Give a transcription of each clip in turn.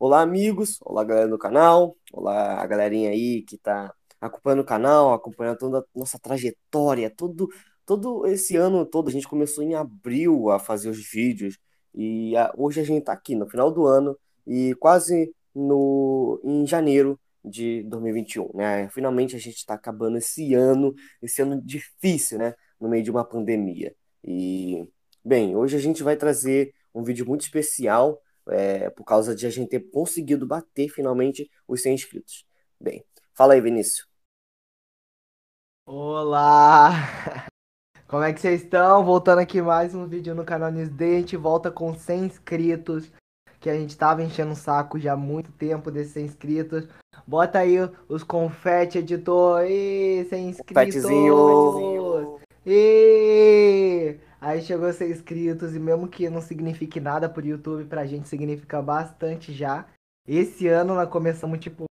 Olá, amigos. Olá, galera do canal. Olá, a galerinha aí que tá acompanhando o canal, acompanhando toda a nossa trajetória. Todo, todo esse ano todo, a gente começou em abril a fazer os vídeos. E a, hoje a gente tá aqui no final do ano e quase no, em janeiro de 2021, né? Finalmente a gente está acabando esse ano, esse ano difícil, né? No meio de uma pandemia. E, bem, hoje a gente vai trazer um vídeo muito especial é, por causa de a gente ter conseguido bater finalmente os 100 inscritos. Bem, fala aí, Vinícius. Olá! Como é que vocês estão? Voltando aqui mais um vídeo no canal Newsday. A gente volta com 100 inscritos, que a gente tava enchendo o saco já há muito tempo desses 100 inscritos. Bota aí os confete, editor. E 100 inscritos. Confetezinho. E aí chegou 100 inscritos e mesmo que não signifique nada pro YouTube, pra gente significa bastante já. Esse ano nós começamos tipo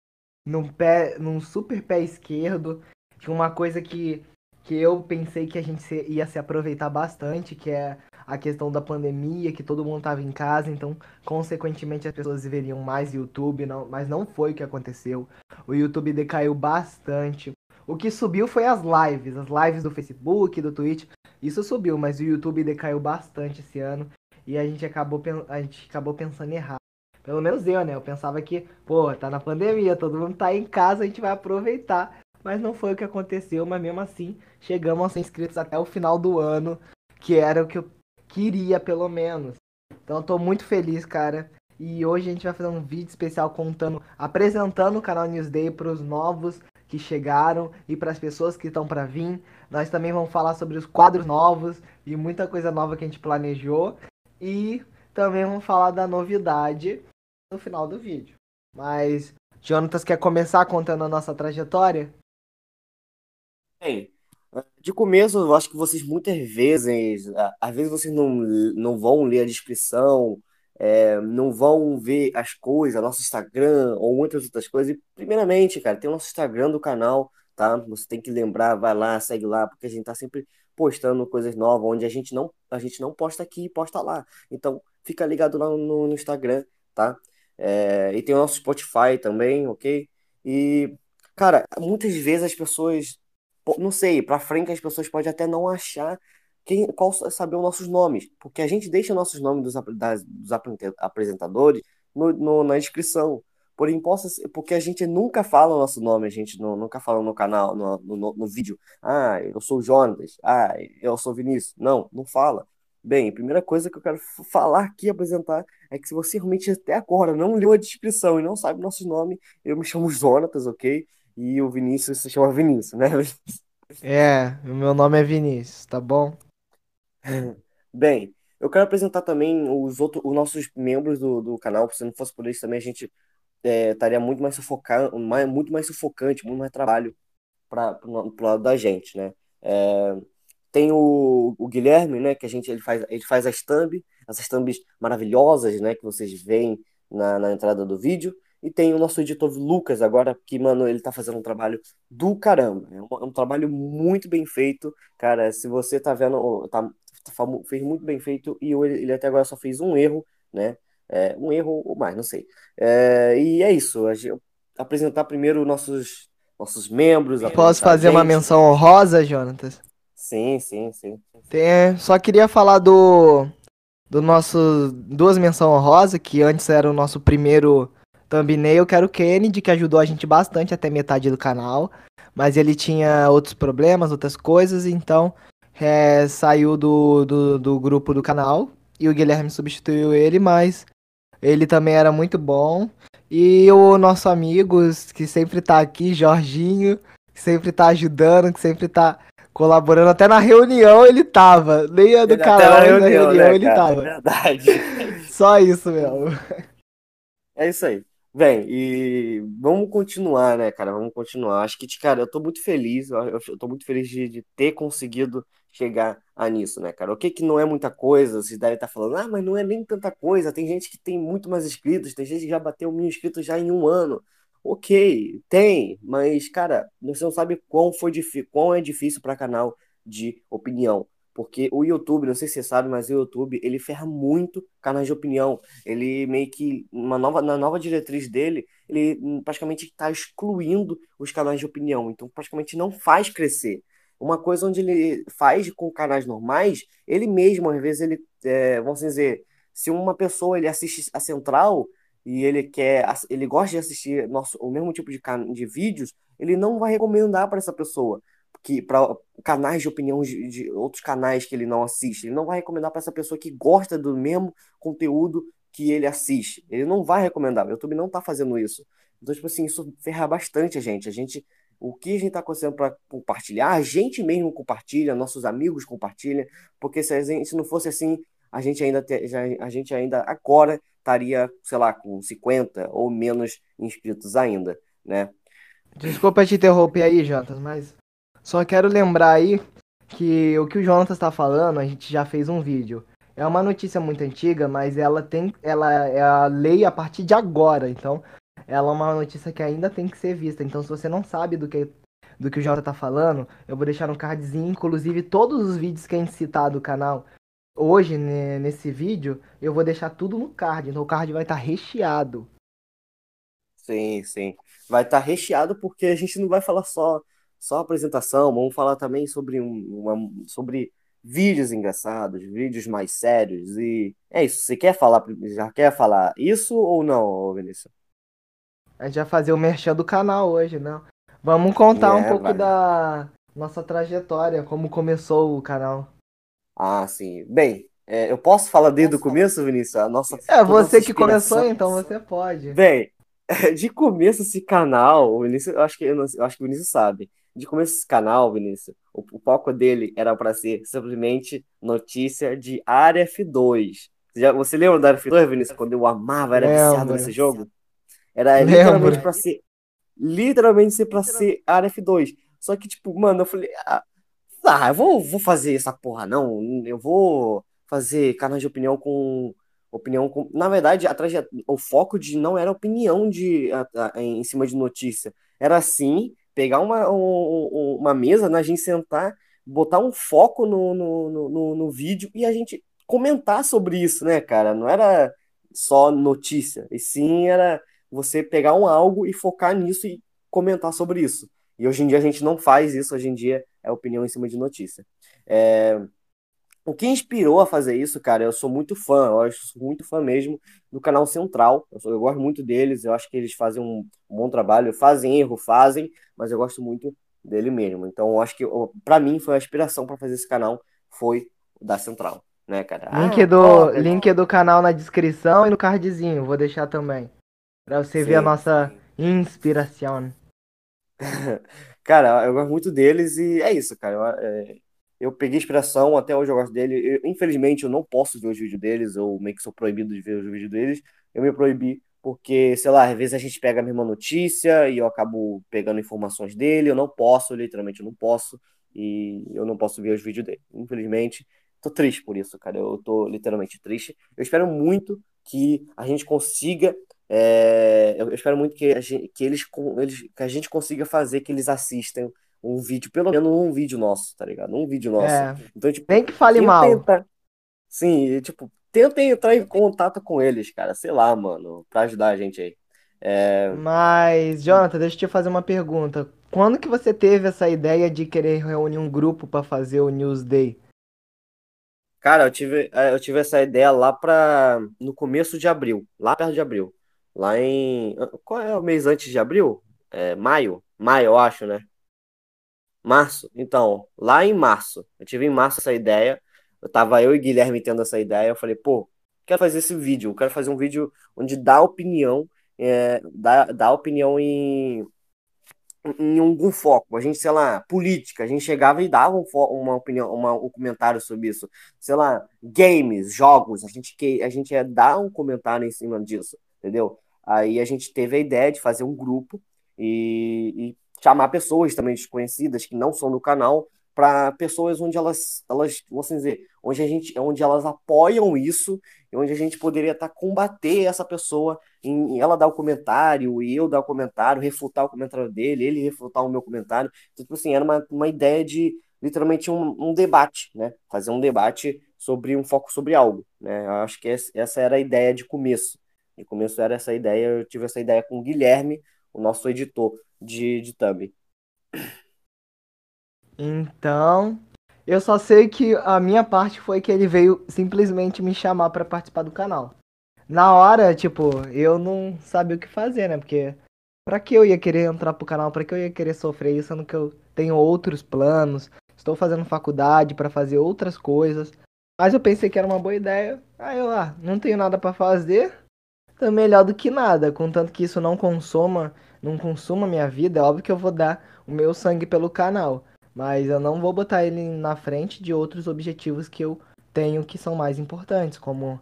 num pé, num super pé esquerdo. Tinha uma coisa que que eu pensei que a gente ia se aproveitar bastante, que é a questão da pandemia, que todo mundo estava em casa, então, consequentemente, as pessoas veriam mais YouTube, não, mas não foi o que aconteceu. O YouTube decaiu bastante. O que subiu foi as lives, as lives do Facebook, do Twitch, isso subiu, mas o YouTube decaiu bastante esse ano e a gente acabou, a gente acabou pensando errado. Pelo menos eu, né? Eu pensava que, pô, tá na pandemia, todo mundo tá em casa, a gente vai aproveitar mas não foi o que aconteceu, mas mesmo assim chegamos a 100 inscritos até o final do ano, que era o que eu queria pelo menos. Então eu tô muito feliz, cara. E hoje a gente vai fazer um vídeo especial contando, apresentando o canal Newsday para os novos que chegaram e para as pessoas que estão para vir. Nós também vamos falar sobre os quadros novos e muita coisa nova que a gente planejou e também vamos falar da novidade no final do vídeo. Mas Jonatas quer começar contando a nossa trajetória? Bem, de começo, eu acho que vocês muitas vezes, às vezes vocês não, não vão ler a descrição, é, não vão ver as coisas, nosso Instagram ou muitas outras coisas. E, primeiramente, cara, tem o nosso Instagram do canal, tá? Você tem que lembrar, vai lá, segue lá, porque a gente tá sempre postando coisas novas, onde a gente não, a gente não posta aqui posta lá. Então, fica ligado lá no, no Instagram, tá? É, e tem o nosso Spotify também, ok? E, cara, muitas vezes as pessoas não sei, para frente as pessoas podem até não achar quem, qual saber os nossos nomes, porque a gente deixa nossos nomes dos, das, dos apresentadores no, no, na descrição. Porém, possa, porque a gente nunca fala o nosso nome, a gente não, nunca fala no canal, no, no, no vídeo. Ah, eu sou o Jonas. Ah, eu sou o Vinícius. Não, não fala. Bem, a primeira coisa que eu quero falar aqui, apresentar, é que se você realmente até agora não leu a descrição e não sabe o nosso nome, eu me chamo Jonatas, ok? e o Vinícius se chama Vinícius, né? É, o meu nome é Vinícius, tá bom? Bem, eu quero apresentar também os outros, os nossos membros do, do canal, se não fosse por isso também a gente é, estaria muito mais sufocante, mais, muito mais sufocante, muito mais trabalho para pro lado da gente, né? É, tem o, o, Guilherme, né, que a gente ele faz, ele faz as thumb, essas thumbs maravilhosas, né, que vocês veem na, na entrada do vídeo. E tem o nosso editor Lucas agora, que, mano, ele tá fazendo um trabalho do caramba. É um, é um trabalho muito bem feito. Cara, se você tá vendo, tá, fez muito bem feito e ele até agora só fez um erro, né? É, um erro ou mais, não sei. É, e é isso. apresentar primeiro nossos, nossos membros. Posso fazer uma menção honrosa, Jonatas? Sim, sim, sim. Tem, só queria falar do do nosso duas menções honrosas, que antes era o nosso primeiro thumbnail, que era o Kennedy, que ajudou a gente bastante até metade do canal. Mas ele tinha outros problemas, outras coisas, então é, saiu do, do, do grupo do canal. E o Guilherme substituiu ele, mas ele também era muito bom. E o nosso amigo, que sempre tá aqui, Jorginho, que sempre tá ajudando, que sempre tá colaborando. Até na reunião ele tava. Nem a do ele canal, na reunião, na reunião né, ele cara? tava. É verdade. Só isso mesmo. É isso aí. Bem, e vamos continuar, né, cara? Vamos continuar. Acho que, cara, eu tô muito feliz, eu tô muito feliz de, de ter conseguido chegar a nisso, né, cara? O que que não é muita coisa, vocês devem estar falando, ah, mas não é nem tanta coisa, tem gente que tem muito mais inscritos, tem gente que já bateu mil inscritos já em um ano. Ok, tem, mas, cara, você não sabe quão, foi quão é difícil para canal de opinião. Porque o YouTube, não sei se você sabe, mas o YouTube, ele ferra muito canais de opinião. Ele meio que, uma nova, na nova diretriz dele, ele praticamente está excluindo os canais de opinião. Então, praticamente não faz crescer. Uma coisa onde ele faz com canais normais, ele mesmo, às vezes, ele, é, vamos dizer, se uma pessoa ele assiste a Central e ele quer, ele gosta de assistir nosso, o mesmo tipo de, de vídeos, ele não vai recomendar para essa pessoa que para canais de opinião de, de, outros canais que ele não assiste. Ele não vai recomendar para essa pessoa que gosta do mesmo conteúdo que ele assiste. Ele não vai recomendar. O YouTube não está fazendo isso. Então, tipo assim, isso ferra bastante a gente. A gente, o que a gente está acontecendo para compartilhar, a gente mesmo compartilha, nossos amigos compartilham, porque se gente se não fosse assim, a gente ainda te, já, a gente ainda agora estaria, sei lá, com 50 ou menos inscritos ainda, né? Desculpa te interromper aí, Jotas, mas só quero lembrar aí que o que o Jonas está falando, a gente já fez um vídeo. É uma notícia muito antiga, mas ela tem, ela é a lei a partir de agora. Então, ela é uma notícia que ainda tem que ser vista. Então, se você não sabe do que do que o Jota tá falando, eu vou deixar no cardzinho, inclusive todos os vídeos que a gente citar do canal. Hoje, né, nesse vídeo, eu vou deixar tudo no card. Então, o card vai estar tá recheado. Sim, sim. Vai estar tá recheado porque a gente não vai falar só só apresentação, vamos falar também sobre, um, uma, sobre vídeos engraçados, vídeos mais sérios e é isso. Você quer falar, já quer falar isso ou não, Vinícius? A gente vai fazer o merchan do canal hoje, não? Vamos contar é, um pouco vai. da nossa trajetória, como começou o canal. Ah, sim. Bem, é, eu posso falar desde o começo, Vinícius? A nossa, é você que começou, então você pode. Bem, de começo esse canal, o Vinícius, eu acho que eu, eu acho que o Vinícius sabe de começo esse canal, Vinícius, o, o foco dele era para ser simplesmente notícia de Área F2. Você, já, você lembra da Área F2, Vinícius? Quando eu amava, era viciado nesse jogo? Era Lembra. literalmente para ser. Literalmente ser para ser Área F2. Só que, tipo, mano, eu falei. Ah, ah, eu vou, vou fazer essa porra, não. Eu vou fazer canal de opinião com opinião com... na verdade a traje... o foco de não era opinião de a, a, em cima de notícia era sim pegar uma, um, uma mesa, né, a gente sentar, botar um foco no, no, no, no, vídeo e a gente comentar sobre isso, né, cara? Não era só notícia, e sim era você pegar um algo e focar nisso e comentar sobre isso. E hoje em dia a gente não faz isso, hoje em dia é opinião em cima de notícia. É, o que inspirou a fazer isso, cara, eu sou muito fã, eu sou muito fã mesmo do canal Central. Eu, sou, eu gosto muito deles, eu acho que eles fazem um, um, bom trabalho, fazem erro, fazem, mas eu gosto muito dele mesmo. Então, eu acho que para mim foi a inspiração para fazer esse canal foi da Central, né, cara? Link, ah, do, link do canal na descrição e no cardzinho, vou deixar também. Pra você sim, ver a nossa sim. inspiração. cara, eu gosto muito deles e é isso, cara. Eu, é, eu peguei inspiração, até hoje eu gosto dele. Eu, infelizmente, eu não posso ver os vídeos deles, ou meio que sou proibido de ver os vídeos deles. Eu me proibi porque, sei lá, às vezes a gente pega a mesma notícia e eu acabo pegando informações dele. Eu não posso, literalmente, eu não posso. E eu não posso ver os vídeos dele. Infelizmente, tô triste por isso, cara. Eu tô literalmente triste. Eu espero muito que a gente consiga. É, eu espero muito que, a gente, que, eles, eles, que a gente consiga fazer que eles assistam um vídeo, pelo menos um vídeo nosso, tá ligado? Um vídeo nosso. É. Então, tipo, Nem que fale mal. Tenta... Sim, tipo, tentem entrar em contato com eles, cara. Sei lá, mano, pra ajudar a gente aí. É... Mas, Jonathan, deixa eu te fazer uma pergunta. Quando que você teve essa ideia de querer reunir um grupo para fazer o News Day? Cara, eu tive, é, eu tive essa ideia lá pra. no começo de abril, lá perto de abril. Lá em. Qual é o mês antes de abril? É, maio? Maio, eu acho, né? Março? Então, lá em março, eu tive em março essa ideia. Eu tava eu e Guilherme tendo essa ideia. Eu falei, pô, quero fazer esse vídeo. Eu quero fazer um vídeo onde dá opinião, é, dá, dá opinião em, em algum foco. A gente, sei lá, política. A gente chegava e dava um, uma opinião, uma, um comentário sobre isso. Sei lá, games, jogos. A gente, que, a gente ia dar um comentário em cima disso, entendeu? Aí a gente teve a ideia de fazer um grupo e, e chamar pessoas também desconhecidas que não são do canal para pessoas onde elas, elas, vamos dizer, onde a gente, onde elas apoiam isso e onde a gente poderia estar tá combater essa pessoa em, em, ela dar o comentário e eu dar o comentário, refutar o comentário dele, ele refutar o meu comentário. Então, tipo assim, era uma, uma ideia de literalmente um, um debate, né? Fazer um debate sobre um foco sobre algo, né? Eu acho que essa era a ideia de começo. De começo era essa ideia, eu tive essa ideia com o Guilherme, o nosso editor de, de Thumb. Então, eu só sei que a minha parte foi que ele veio simplesmente me chamar para participar do canal. Na hora, tipo, eu não sabia o que fazer, né? Porque pra que eu ia querer entrar pro canal? Pra que eu ia querer sofrer isso, sendo que eu tenho outros planos, estou fazendo faculdade para fazer outras coisas. Mas eu pensei que era uma boa ideia. Aí eu, ah, não tenho nada para fazer, então melhor do que nada, contanto que isso não consuma, não consuma minha vida, é óbvio que eu vou dar o meu sangue pelo canal. Mas eu não vou botar ele na frente de outros objetivos que eu tenho que são mais importantes, como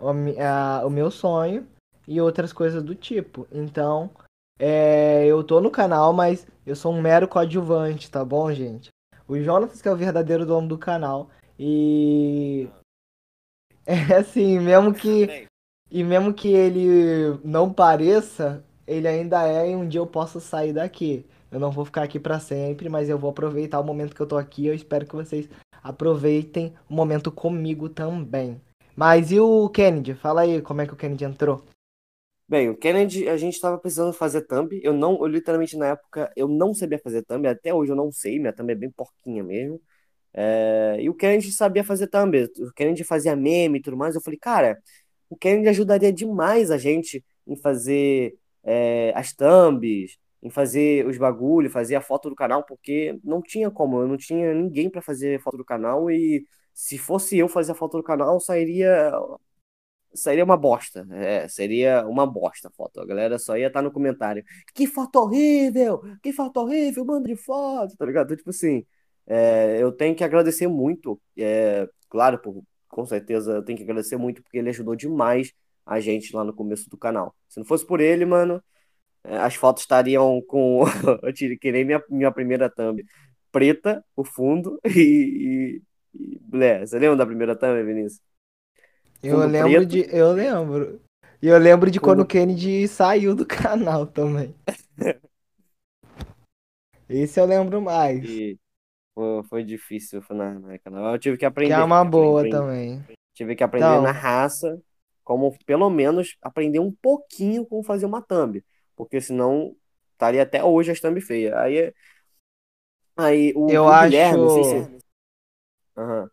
o, a, o meu sonho e outras coisas do tipo. Então, é, eu tô no canal, mas eu sou um mero coadjuvante, tá bom, gente? O Jonas que é o verdadeiro dono do canal. E. É assim, mesmo que. E mesmo que ele não pareça, ele ainda é e um dia eu posso sair daqui. Eu não vou ficar aqui para sempre, mas eu vou aproveitar o momento que eu tô aqui. Eu espero que vocês aproveitem o momento comigo também. Mas e o Kennedy? Fala aí como é que o Kennedy entrou. Bem, o Kennedy, a gente estava precisando fazer thumb. Eu não, eu literalmente na época, eu não sabia fazer thumb. Até hoje eu não sei, minha thumb é bem porquinha mesmo. É, e o Kennedy sabia fazer thumb. O Kennedy fazia meme e tudo mais. Eu falei, cara, o Kennedy ajudaria demais a gente em fazer é, as thumbs, em fazer os bagulho, fazer a foto do canal, porque não tinha como, eu não tinha ninguém para fazer foto do canal e se fosse eu fazer a foto do canal, sairia seria uma bosta. É, seria uma bosta a foto. A galera só ia estar tá no comentário. Que foto horrível! Que foto horrível! Manda de foto, tá ligado? Então, tipo assim, é, eu tenho que agradecer muito. É, claro, por, com certeza eu tenho que agradecer muito porque ele ajudou demais a gente lá no começo do canal. Se não fosse por ele, mano, é, as fotos estariam com. eu tirei que nem minha, minha primeira thumb. Preta, o fundo, e. e, e Você lembra da primeira thumb, Vinícius? Eu lembro preto. de. Eu lembro. E eu lembro de quando o Kennedy saiu do canal também. Esse eu lembro mais. E foi, foi difícil na, canal. Eu tive que aprender. Que é uma boa aprendi, também. Tive que aprender então... na raça, como pelo menos aprender um pouquinho como fazer uma thumb porque senão estaria até hoje a thumb feia. Aí, aí o, eu o acho... Guilherme, se... uhum.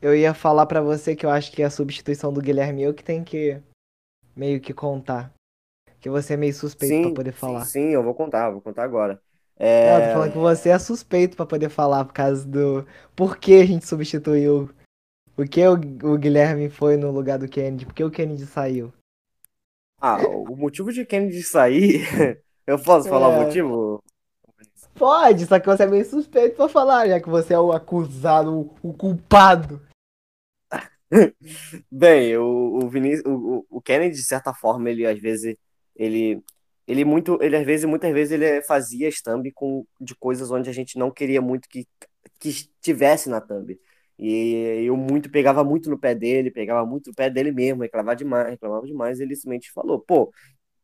Eu ia falar para você que eu acho que a substituição do Guilherme eu que tem que meio que contar. Que você é meio suspeito sim, pra poder falar. Sim, sim, eu vou contar, vou contar agora. É... Não, eu tô falando que você é suspeito para poder falar por causa do. Por que a gente substituiu? Por que o, o Guilherme foi no lugar do Kennedy? Por que o Kennedy saiu? Ah, o motivo de Kennedy sair. Eu posso falar o é. motivo? Pode, só que você é meio suspeito pra falar, já que você é o acusado, o, culpado. Bem, o, o, Vinícius, o, o Kennedy, de certa forma, ele às vezes. Ele, ele muito. Ele às vezes, muitas vezes, ele fazia thumb com, de coisas onde a gente não queria muito que, que estivesse na thumb. E eu muito pegava muito no pé dele, pegava muito no pé dele mesmo, reclamava demais, reclamava demais. Ele simplesmente falou: pô,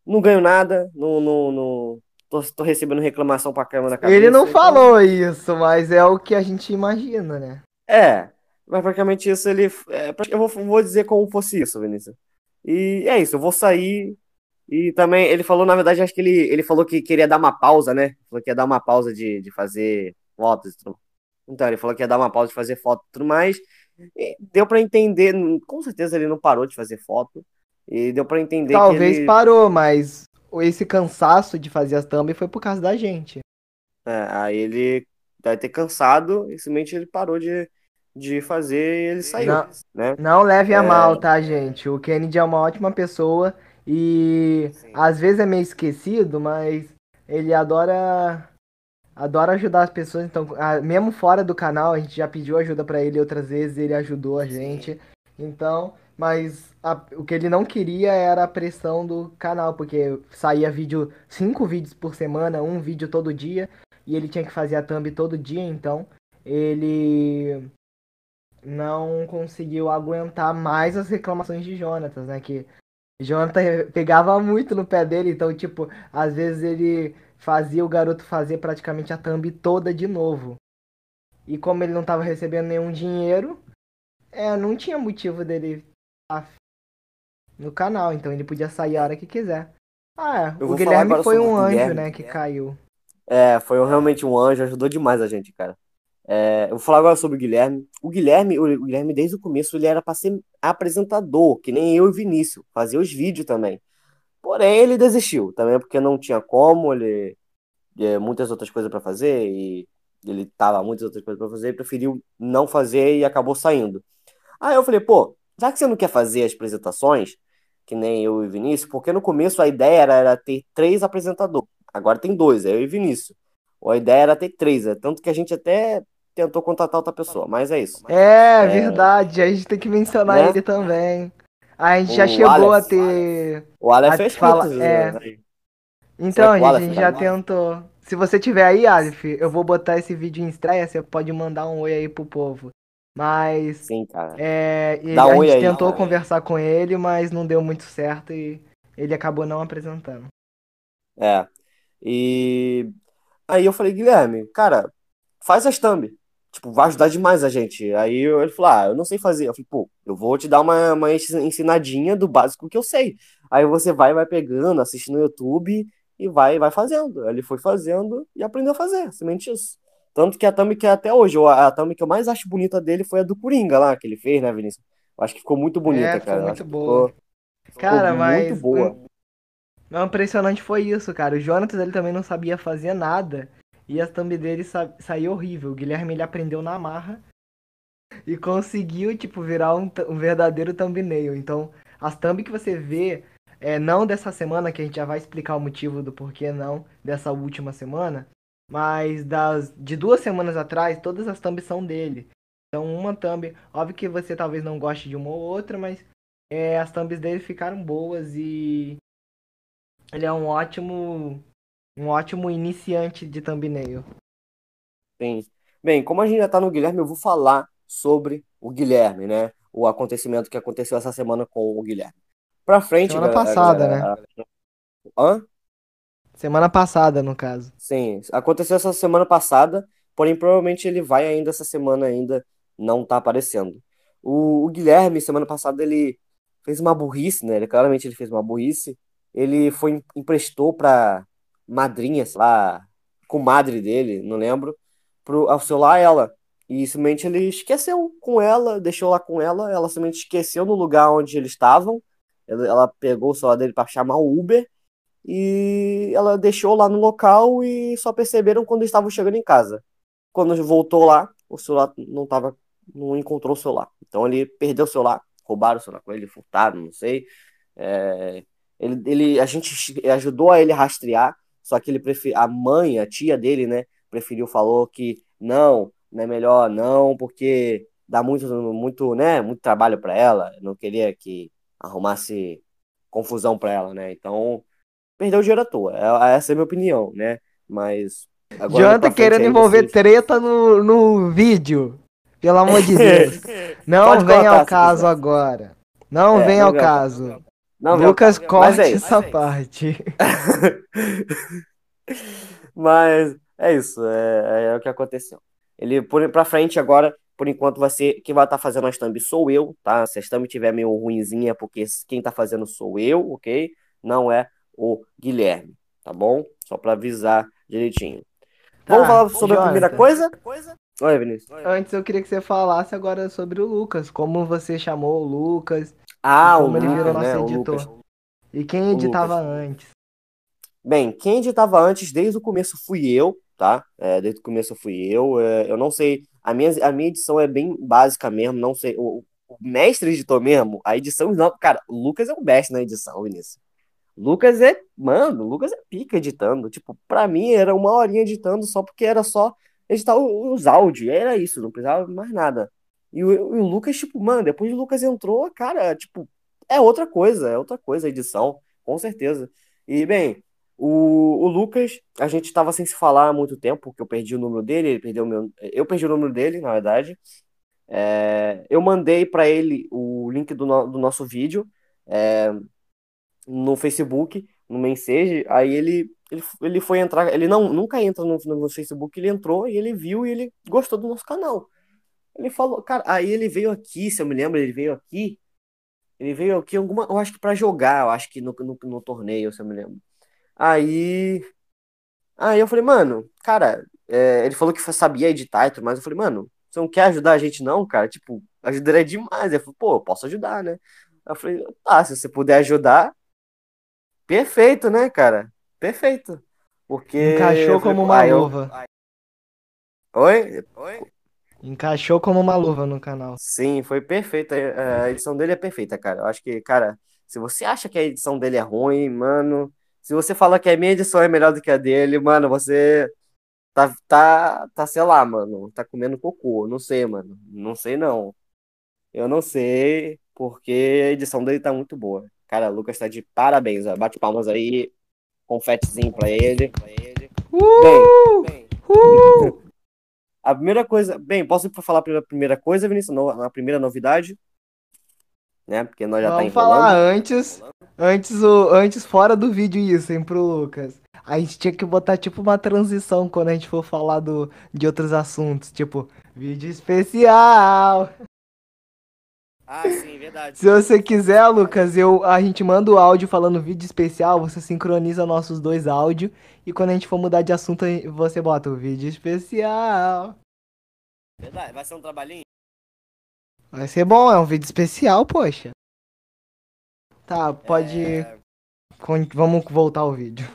não ganho nada, não, não, não tô, tô recebendo reclamação pra cama na cabeça. Ele não então... falou isso, mas é o que a gente imagina, né? É, mas praticamente isso ele. É, eu vou, vou dizer como fosse isso, Vinícius. E é isso, eu vou sair. E também ele falou, na verdade, acho que ele, ele falou que queria dar uma pausa, né? Falou que ia dar uma pausa de, de fazer e tudo. Então, ele falou que ia dar uma pausa de fazer foto e tudo mais. E deu para entender, com certeza ele não parou de fazer foto. E deu para entender Talvez ele... parou, mas esse cansaço de fazer as thumb foi por causa da gente. É, aí ele deve ter cansado e simplesmente ele parou de, de fazer e ele saiu. Não, né? não leve a é... mal, tá, gente? O Kennedy é uma ótima pessoa e Sim. às vezes é meio esquecido, mas ele adora adora ajudar as pessoas, então, mesmo fora do canal, a gente já pediu ajuda para ele outras vezes, ele ajudou a gente. Então, mas a, o que ele não queria era a pressão do canal, porque saía vídeo, cinco vídeos por semana, um vídeo todo dia, e ele tinha que fazer a thumb todo dia, então ele não conseguiu aguentar mais as reclamações de Jonatas, né? Que Jonathan pegava muito no pé dele, então, tipo, às vezes ele fazia o garoto fazer praticamente a thumb toda de novo. E como ele não tava recebendo nenhum dinheiro, é, não tinha motivo dele estar no canal, então ele podia sair a hora que quiser. Ah, Eu o Guilherme foi um anjo, Guilherme. né, que caiu. É, foi realmente um anjo, ajudou demais a gente, cara. É, eu vou falar agora sobre o Guilherme. O Guilherme, o Guilherme, desde o começo, ele era para ser apresentador, que nem eu e o Vinícius, fazia os vídeos também. Porém, ele desistiu, também porque não tinha como, ele tinha muitas outras coisas para fazer e ele tava muitas outras coisas para fazer, e preferiu não fazer e acabou saindo. Aí eu falei, pô, já que você não quer fazer as apresentações, que nem eu e o Vinícius, porque no começo a ideia era, era ter três apresentadores, agora tem dois, é eu e o Vinícius. A ideia era ter três, é tanto que a gente até tentou contratar outra pessoa, mas é isso. É, verdade, a gente tem que mencionar Né? ele também. A gente já O chegou Alex. a ter. O Aleph A fez fala- muitos, é. né? Então, gente, a gente já no tentou. Se você tiver aí, Aleph, eu vou botar esse vídeo em estreia, você pode mandar um oi aí pro povo. Mas Sim, cara. é, ele- Dá a oi gente aí, tentou cara. conversar com ele, mas não deu muito certo e ele acabou não apresentando. É. E aí eu falei, Guilherme, cara, faz as thumb. Tipo, vai ajudar demais a gente. Aí eu- ele falou, ah, eu não sei fazer. Eu falei, pô, eu vou te dar uma, uma ensinadinha do básico que eu sei. Aí você vai, vai pegando, assiste no YouTube e vai, vai fazendo. Aí Ele foi fazendo e aprendeu a fazer, somente isso. Tanto que a thumb que é até hoje, a thumb que eu mais acho bonita dele foi a do Coringa lá, que ele fez, né, Vinícius? Eu acho que ficou muito bonita, É, ficou cara. Muito boa. ficou- ficou Cara, mas muito boa. o impressionante foi isso, cara. O Jonatas ele também não sabia fazer nada. E as thumb dele sa saiu horrível. O Guilherme ele aprendeu na marra e conseguiu, tipo, virar um, um verdadeiro thumbnail. Então, as thumb que você vê, é, não dessa semana, que a gente já vai explicar o motivo do porquê não dessa última semana, mas das de duas semanas atrás, todas as thumbs são dele. Então, uma thumb, óbvio que você talvez não goste de uma ou outra, mas é, as thumbs dele ficaram boas e ele é um ótimo um ótimo iniciante de thumbnail. Sim. Bem, como a gente já tá no Guilherme, eu vou falar sobre o Guilherme, né? O acontecimento que aconteceu essa semana com o Guilherme. Pra frente, Semana galera- passada, né? galera- Hã? Semana passada, no caso. Sim, aconteceu essa semana passada, porém provavelmente ele vai ainda essa semana ainda não tá aparecendo. O, o Guilherme, semana passada, ele fez uma burrice, né? Ele, claramente ele fez uma burrice. Ele foi emprestou pra madrinha, sei lá, comadre dele, não lembro, pro celular ela. E simplesmente ele esqueceu com ela, deixou lá com ela, ela simplesmente esqueceu no lugar onde eles estavam. Ela, ela pegou o celular dele para chamar o Uber e ela deixou lá no local e só perceberam quando estavam chegando em casa. Quando voltou lá, o celular não tava, não encontrou o celular. Então ele perdeu o celular, roubaram o celular com ele, furtaram, não sei. É, ele, ele, a gente ajudou a ele rastrear, só que ele preferiu, a mãe, a tia dele, né, preferiu, falou que não, não é melhor não, porque dá muito, muito, né, muito trabalho para ela, não queria que arrumasse confusão para ela, né, então perdeu o dinheiro à toa, É- essa é a minha opinião, né, mas frente querendo aí envolver vocês- treta no, no vídeo. Pelo amor de Deus. Não Pode vem cortar, ao caso quiser. agora. Não É, vem ao caso. Não? Lucas, Mas corte é isso. essa parte. Mas é isso, é, é o que aconteceu. Ele, por, pra frente agora, por enquanto, vai ser. Quem vai estar fazendo as thumb sou eu, tá? Se as thumb tiver meio ruinzinha, é porque quem tá fazendo sou eu, ok? Não é o Guilherme, tá bom? Só pra avisar direitinho. Tá, Vamos falar sobre a primeira Jonathan. coisa? Oi, Vinícius. Antes eu queria que você falasse agora sobre o Lucas. Como você chamou o Lucas Ah, o ele virou nosso né? Editor. Lucas. e quem editava antes. Bem, quem editava antes, desde o começo fui eu, tá? É, desde o começo fui eu. É, eu não sei. A minha, a minha edição é bem básica mesmo, não sei. O, o mestre editor mesmo, a edição não. Cara, o Lucas é o mestre na edição, Vinícius. Lucas é. Mano, o Lucas é pica editando. Tipo, pra mim era uma horinha editando só porque era só editar os áudios. Era isso, não precisava mais nada. E o, e o Lucas, tipo, mano, depois o Lucas entrou, cara, tipo, é outra coisa, é outra coisa a edição, com certeza. E, bem, o, o Lucas, a gente tava sem se falar há muito tempo, porque eu perdi o número dele, ele perdeu o meu. Eu perdi o número dele, na verdade. É, eu mandei pra ele o link do, no- do nosso vídeo é, no Facebook, no Message, aí ele ele, ele foi entrar, ele não nunca entra no, no Facebook, ele entrou e ele viu e ele gostou do nosso canal. Ele falou, cara, aí ele veio aqui, se eu me lembro, ele veio aqui. Ele veio aqui alguma, eu acho que para jogar, eu acho que no, no, no, torneio, se eu me lembro. Aí, aí eu falei, mano, cara, é, ele falou que sabia editar e tudo mais. Eu falei, mano, você não quer ajudar a gente não, cara? Tipo, ajudaria demais. Ele falou, pô, eu posso ajudar, né? Eu falei, tá, se você puder ajudar, perfeito, né, cara? Perfeito. Porque. Encaixou como uma luva. Eu... Oi? Oi? Encaixou como uma luva no canal. Sim, foi perfeita. A edição dele é perfeita, cara. Eu acho que, cara, se você acha que a edição dele é ruim, mano. Se você fala que a minha edição é melhor do que a dele, mano, você tá, tá, tá, sei lá, mano, tá comendo cocô. Não sei, mano. Não sei, não. Eu não sei, porque a edição dele tá muito boa. Cara, o Lucas tá de parabéns, ó. Bate palmas aí, confetezinho pra ele. Uh! Bem, bem. Uh! A primeira coisa. Bem, posso falar a primeira coisa, Vinícius? A primeira novidade. Né? Porque nós já tá Vamos tá falar antes. Antes, o, antes, fora do vídeo, isso, hein, pro Lucas. A gente tinha que botar tipo uma transição quando a gente for falar do, de outros assuntos. Tipo, vídeo especial. Ah, sim, verdade. Se você quiser, Lucas, eu, a gente manda o áudio falando vídeo especial, você sincroniza nossos dois áudios e quando a gente for mudar de assunto, você bota o vídeo especial. Verdade, vai ser um trabalhinho? Vai ser bom, é um vídeo especial, poxa. Tá, pode. É... Vamos voltar ao vídeo.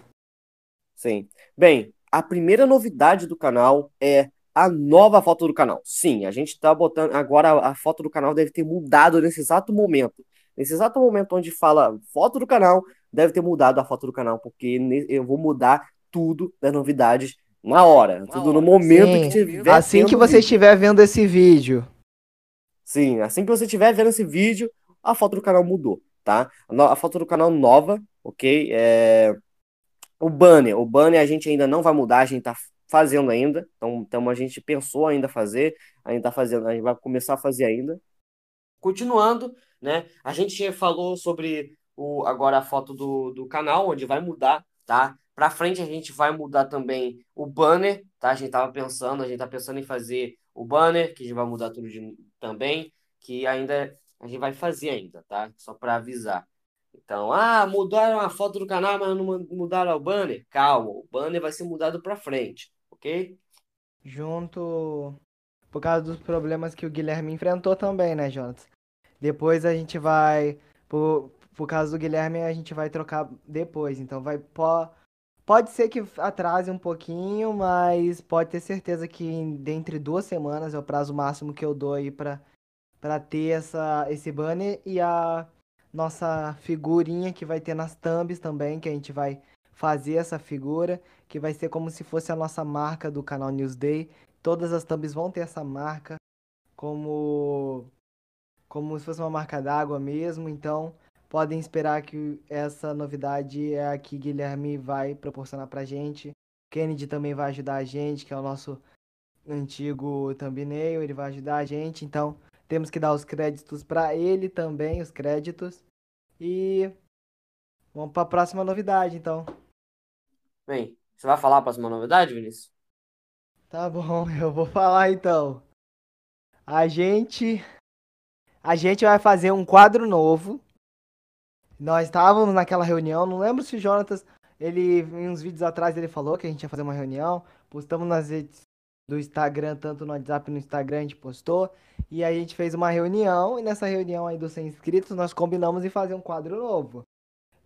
Sim. Bem, a primeira novidade do canal é a nova foto do canal. Sim, a gente tá botando. Agora a foto do canal deve ter mudado nesse exato momento. Nesse exato momento onde fala foto do canal, deve ter mudado a foto do canal, porque eu vou mudar tudo das novidades na hora. tudo no momento Sim, que tiver. Assim que você estiver vendo esse vídeo. Sim, assim que você estiver vendo esse vídeo, a foto do canal mudou, tá? A foto do canal nova, ok? É... O banner, o banner a gente ainda não vai mudar, a gente tá fazendo ainda. Então, então a gente pensou ainda fazer, ainda tá fazendo, a gente vai começar a fazer ainda. Continuando, né? A gente falou sobre o agora a foto do, do canal, onde vai mudar, tá? Para frente a gente vai mudar também o banner, tá? A gente tava pensando, a gente tá pensando em fazer o banner, que a gente vai mudar tudo de, também, que ainda a gente vai fazer ainda, tá? Só para avisar. Então, ah, mudaram a foto do canal, mas não mudaram o banner. Calma, o banner vai ser mudado para frente ok? Junto por causa dos problemas que o Guilherme enfrentou também, né, Jonas? Depois a gente vai, por, por causa do Guilherme, a gente vai trocar depois. Então vai po, pode ser que atrase um pouquinho, mas pode ter certeza que dentre duas semanas é o prazo máximo que eu dou aí para para ter essa esse banner e a nossa figurinha que vai ter nas thumbs também, que a gente vai fazer essa figura, que vai ser como se fosse a nossa marca do canal Newsday. Todas as thumbs vão ter essa marca como como se fosse uma marca d'água mesmo, então podem esperar que essa novidade é a que Guilherme vai proporcionar pra gente. Kennedy também vai ajudar a gente, que é o nosso antigo thumbnail, ele vai ajudar a gente, então temos que dar os créditos para ele também, os créditos. E vamos para a próxima novidade, então. Bem, você vai falar a próxima novidade, Vinícius? Tá bom, eu vou falar então. A gente. A gente vai fazer um quadro novo. Nós estávamos naquela reunião, não lembro se o Jonatas, ele, em uns vídeos atrás, ele falou que a gente ia fazer uma reunião. Postamos nas redes do Instagram, tanto no WhatsApp no Instagram, a gente postou. E a gente fez uma reunião, e nessa reunião aí dos 100 inscritos, nós combinamos em fazer um quadro novo.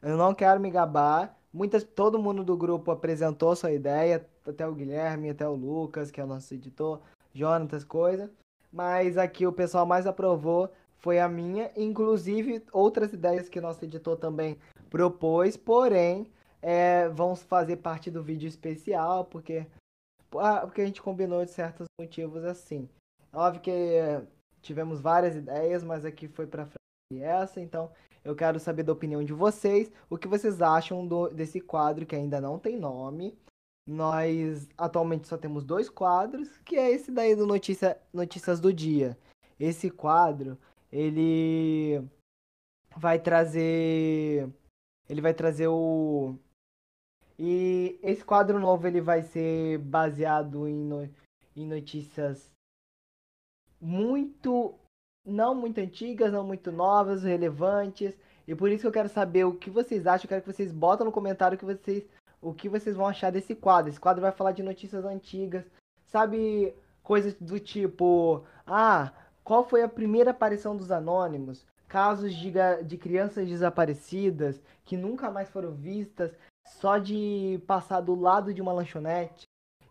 Eu não quero me gabar, Muitas, todo mundo do grupo apresentou sua ideia, até o Guilherme, até o Lucas, que é o nosso editor, Jonatas, coisa. Mas aqui o pessoal mais aprovou foi a minha, inclusive outras ideias que nosso editor também propôs, porém é, vão fazer parte do vídeo especial, porque, ah, porque a gente combinou de certos motivos assim. Óbvio que tivemos várias ideias, mas aqui foi para essa, então eu quero saber da opinião de vocês, o que vocês acham do, desse quadro que ainda não tem nome. Nós atualmente só temos dois quadros, que é esse daí do Notícia, Notícias do Dia. Esse quadro, ele vai trazer ele vai trazer o E esse quadro novo ele vai ser baseado em, no, em notícias muito não muito antigas, não muito novas, relevantes. E por isso que eu quero saber o que vocês acham. Eu quero que vocês botem no comentário o que vocês, o que vocês vão achar desse quadro. Esse quadro vai falar de notícias antigas, sabe? Coisas do tipo: ah, qual foi a primeira aparição dos anônimos? Casos de, de crianças desaparecidas que nunca mais foram vistas só de passar do lado de uma lanchonete.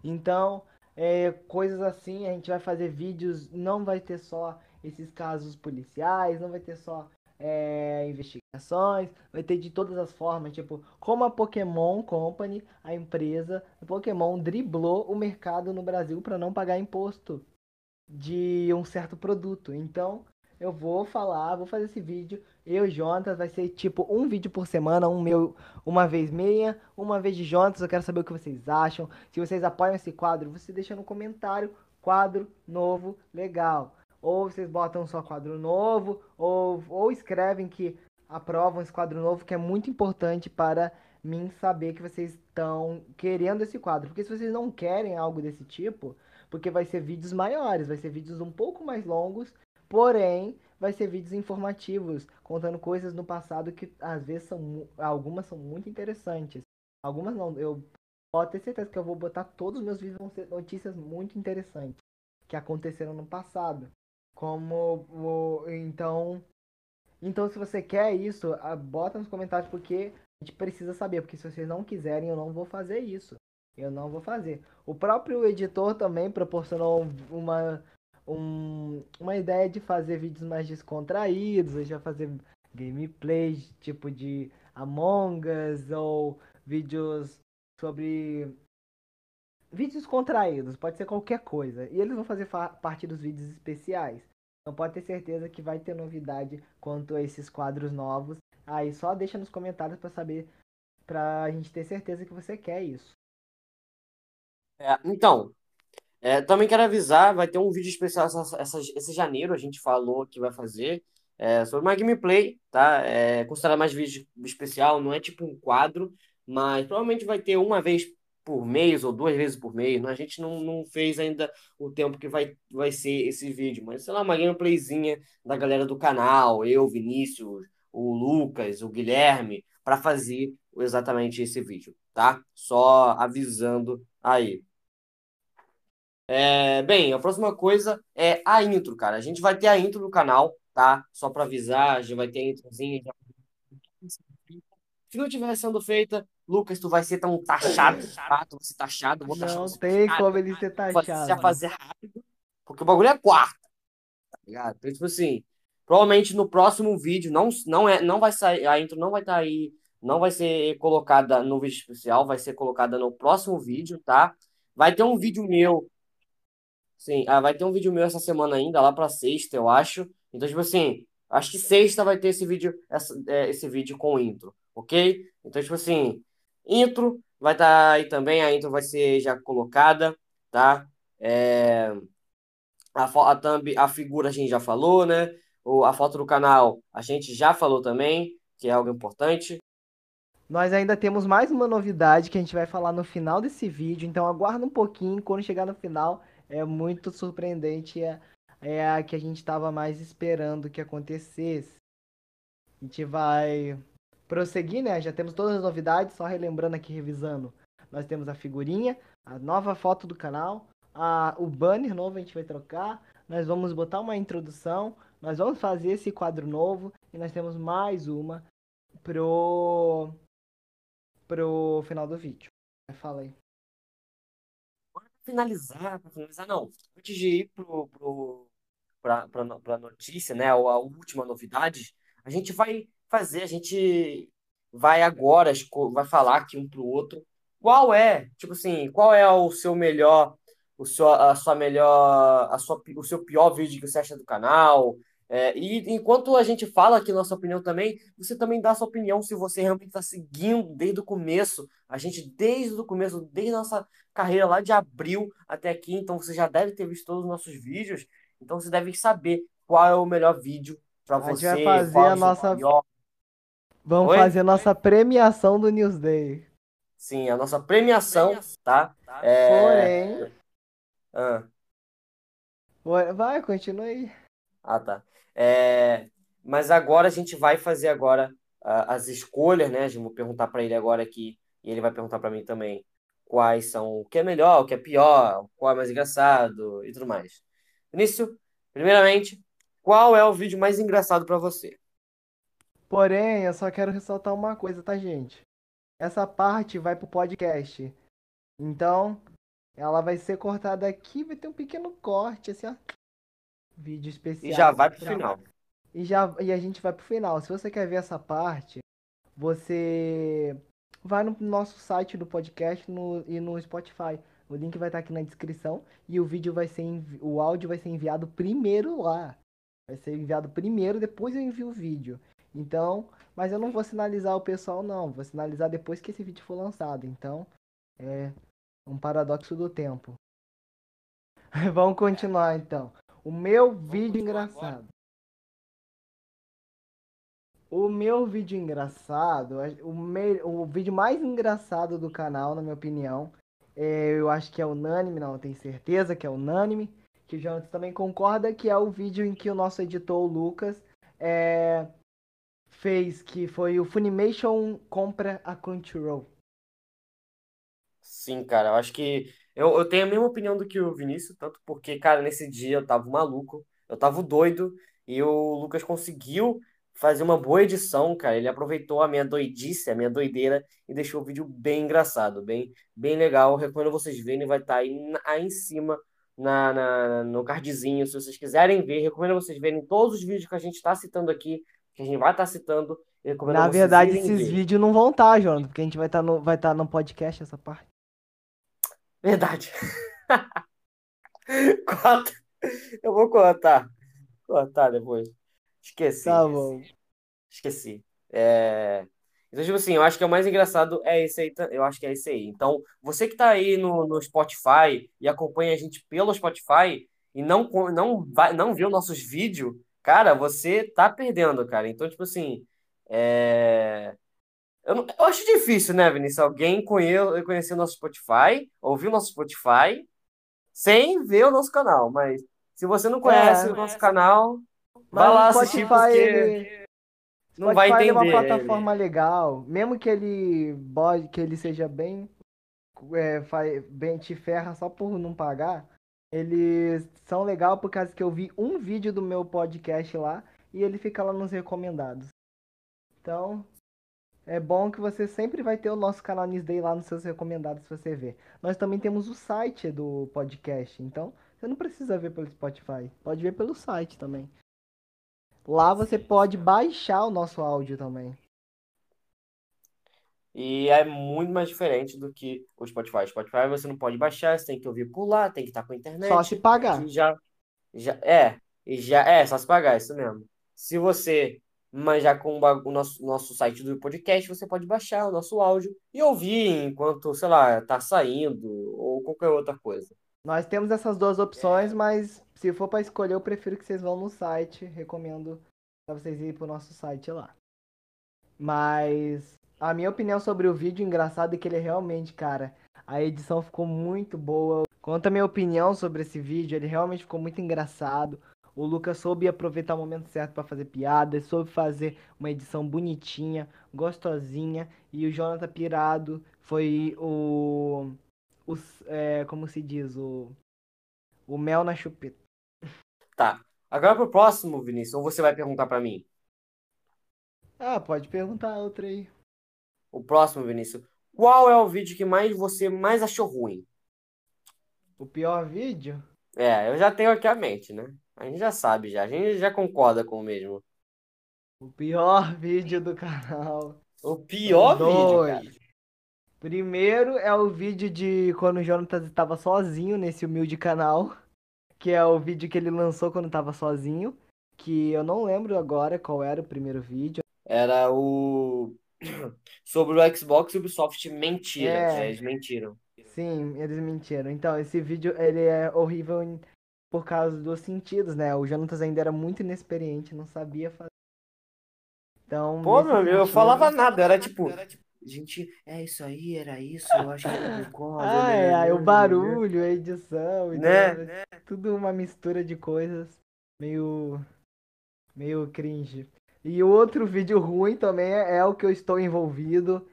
Então, é, coisas assim, a gente vai fazer vídeos, não vai ter só esses casos policiais, não vai ter só é, investigações, vai ter de todas as formas, tipo, como a Pokémon Company, a empresa a Pokémon driblou o mercado no Brasil para não pagar imposto de um certo produto. Então, eu vou falar, vou fazer esse vídeo. Eu e Jonas, vai ser tipo um vídeo por semana, um meu, uma vez meia, uma vez de Jonas. Eu quero saber o que vocês acham. Se vocês apoiam esse quadro, você deixa no comentário. Quadro novo, legal. Ou vocês botam só quadro novo, ou, ou escrevem que aprovam esse quadro novo, que é muito importante para mim saber que vocês estão querendo esse quadro. Porque se vocês não querem algo desse tipo, porque vai ser vídeos maiores, vai ser vídeos um pouco mais longos Porém, vai ser vídeos informativos, contando coisas no passado que às vezes são algumas são muito interessantes. Algumas não, eu posso ter certeza que eu vou botar todos os meus vídeos vão ser notícias muito interessantes que aconteceram no passado. Como o, então, então se você quer isso, bota nos comentários porque a gente precisa saber, porque se vocês não quiserem, eu não vou fazer isso. Eu não vou fazer. O próprio editor também proporcionou uma um, uma ideia de fazer vídeos mais descontraídos, a gente fazer gameplays tipo de Among Us ou vídeos sobre vídeos contraídos, pode ser qualquer coisa. E eles vão fazer parte dos vídeos especiais. Então pode ter certeza que vai ter novidade quanto a esses quadros novos. Aí só deixa nos comentários para saber, pra gente ter certeza que você quer isso. É, então, é, também quero avisar, vai ter um vídeo especial essa, essa, esse janeiro, a gente falou que vai fazer, é, sobre uma gameplay, tá? É considerado mais vídeo especial, não é tipo um quadro, mas provavelmente vai ter uma vez por mês ou duas vezes por mês. A gente não, não fez ainda o tempo que vai, vai ser esse vídeo, mas sei lá, uma gameplayzinha da galera do canal, eu, Vinícius, o Lucas, o Guilherme, para fazer exatamente esse vídeo, tá? Só avisando aí. É, bem, a próxima coisa é a intro, cara. A gente vai ter a intro do canal, tá? Só para avisar, a gente vai ter a introzinha. Se não estiver sendo feita, Lucas, tu vai ser tão taxado, tá? Tu vai ser taxado. Vou taxar não tem como ele ser taxado. Vai fazer rápido, porque o bagulho é quarta, tá ligado? Então, tipo assim, provavelmente no próximo vídeo, não, não, é, não vai sair, a intro não vai estar tá aí, não vai ser colocada no vídeo especial, vai ser colocada no próximo vídeo, tá? Vai ter um vídeo meu Sim, ah, vai ter um vídeo meu essa semana ainda, lá pra sexta, eu acho. Então, tipo assim, acho que sexta vai ter esse vídeo, essa, é, esse vídeo com intro, ok? Então, tipo assim, intro vai estar tá aí também, a intro vai ser já colocada, tá? É, a, a, thumb, a figura a gente já falou, né? O, a foto do canal a gente já falou também, que é algo importante. Nós ainda temos mais uma novidade que a gente vai falar no final desse vídeo, então aguarda um pouquinho, quando chegar no final é muito surpreendente, é, é a que a gente estava mais esperando que acontecesse. A gente vai prosseguir, né? Já temos todas as novidades, só relembrando aqui, revisando. Nós temos a figurinha, a nova foto do canal, a, o banner novo a gente vai trocar, nós vamos botar uma introdução, nós vamos fazer esse quadro novo e nós temos mais uma pro pro final do vídeo. Fala aí finalizar, para finalizar, não. Antes de ir pro, pro, para notícia, né, a última novidade, a gente vai fazer, a gente vai agora, vai falar aqui um pro outro, qual é, tipo assim, qual é o seu melhor, o seu, a sua melhor, a sua, o seu pior vídeo que você acha do canal, é, e enquanto a gente fala aqui nossa opinião também, você também dá sua opinião se você realmente está seguindo desde o começo. A gente, desde o começo, desde a nossa carreira lá de abril até aqui, então você já deve ter visto todos os nossos vídeos. Então você deve saber qual é o melhor vídeo para você. A gente vai fazer a nossa. Vamos Oi? fazer a nossa premiação do Newsday. Sim, a nossa premiação, tá? É... Porém. Ah, Vai, continua aí. ah, tá. É... Mas agora a gente vai fazer agora ah, as escolhas, né? Eu vou perguntar para ele agora aqui, e ele vai perguntar para mim também quais são o que é melhor, o que é pior, qual é mais engraçado e tudo mais. Início, primeiramente, qual é o vídeo mais engraçado para você? Porém, eu só quero ressaltar uma coisa, tá, gente? Essa parte vai pro podcast. Então, ela vai ser cortada aqui, vai ter um pequeno corte, assim, ó. Vídeo especial. E já vai pro final. E, já, e a gente vai pro final. Se você quer ver essa parte, você vai no nosso site do podcast no, e no Spotify. O link vai estar aqui na descrição e o vídeo vai ser envi- o áudio vai ser enviado primeiro lá. Vai ser enviado primeiro, depois eu envio o vídeo. Então, mas eu não vou sinalizar o pessoal não, vou sinalizar depois que esse vídeo for lançado. Então, é um paradoxo do tempo. Vamos continuar então. O meu vídeo engraçado. O meu vídeo engraçado, o, me... o vídeo mais engraçado do canal, na minha opinião, é, eu acho que é unânime, não, eu tenho certeza que é unânime, que o Jonathan também concorda, que é o vídeo em que o nosso editor, o Lucas, é, fez, que foi o Funimation compra a Crunchyroll. Sim, cara, eu acho que eu, eu tenho a mesma opinião do que o Vinícius, tanto porque, cara, nesse dia eu tava maluco, eu tava doido, e o Lucas conseguiu fazer uma boa edição, cara. Ele aproveitou a minha doidice, a minha doideira, e deixou o vídeo bem engraçado, bem, bem legal. Eu recomendo vocês verem, vai estar aí, na- aí em cima na, na- no cardzinho, se vocês quiserem ver. Recomendo vocês verem todos os vídeos que a gente está citando aqui, que a gente vai estar citando. Eu recomendo Na verdade, esses vídeos não vão estar, Jonathan, porque a gente vai estar no, vai no podcast essa parte. Verdade. Corta. Eu vou cortar. Cortar depois. Esqueci. Tá bom. Esqueci. É... Então, tipo assim, eu acho que o mais engraçado é esse aí. Eu acho que é esse aí. Então, você que tá aí no, no Spotify e acompanha a gente pelo Spotify e não, não, vai, não viu nossos vídeos, cara, você tá perdendo, cara. Então, tipo assim, é... eu, não- eu acho difícil, né, Vinícius? Alguém conhe- conhecer o nosso Spotify, ouvir o nosso Spotify sem ver o nosso canal. Mas se você não conhece É. o nosso canal, vai lá assistir porque ele... não vai Spotify entender. é uma ele. plataforma legal, mesmo que ele que ele seja bem, é, bem te ferra só por não pagar, eles são legal por causa que eu vi um vídeo do meu podcast lá e ele fica lá nos recomendados. Então, é bom que você sempre vai ter o nosso canal Nisday lá nos seus recomendados se você ver. Nós também temos o site do podcast, então você não precisa ver pelo Spotify, pode ver pelo site também. Lá você pode baixar o nosso áudio também. E é muito mais diferente do que o Spotify. O Spotify você não pode baixar, você tem que ouvir por lá, tem que estar com a internet. Só se pagar. Já, já é, e já é, só se pagar, isso mesmo. Se você manjar com o o nosso, nosso site do podcast, você pode baixar o nosso áudio e ouvir enquanto, sei lá, tá saindo ou qualquer outra coisa. Nós temos essas duas opções, mas se for para escolher, eu prefiro que vocês vão no site. Recomendo para vocês irem pro nosso site lá. Mas a minha opinião sobre o vídeo engraçado é que ele é realmente, cara, a edição ficou muito boa. Quanto a minha opinião sobre esse vídeo, ele realmente ficou muito engraçado. O Lucas soube aproveitar o momento certo para fazer piadas, soube fazer uma edição bonitinha, gostosinha. E o Jonathan Pirado foi o. o é, como se diz? O, o mel na chupeta. Tá. Agora pro próximo, Vinícius, ou você vai perguntar pra mim? Ah, pode perguntar outra aí. O próximo, Vinícius. Qual é o vídeo que mais você mais achou ruim? O pior vídeo? É, eu já tenho aqui a mente, né? A gente já sabe já, a gente já concorda com o mesmo. O pior vídeo do canal. O pior vídeo, cara. Primeiro é o vídeo de quando o Jonathan estava sozinho nesse humilde canal. Que é o vídeo que ele lançou quando estava sozinho. Que eu não lembro agora qual era o primeiro vídeo. Era o sobre o Xbox e o Ubisoft mentira, É. é, eles mentiram. Sim, eles mentiram. Então, esse vídeo ele é horrível em- por causa dos sentidos, né? O Jonathan ainda era muito inexperiente, não sabia fazer. Então, Pô, meu amigo, eu sentido- falava nada, era tipo, a gente, é isso aí, era isso, eu acho que eu concordo, Ah, né, é, aí o né, né, barulho, a edição, então, né? tudo uma mistura de coisas meio, meio cringe. E o outro vídeo ruim também é, é o que eu estou envolvido,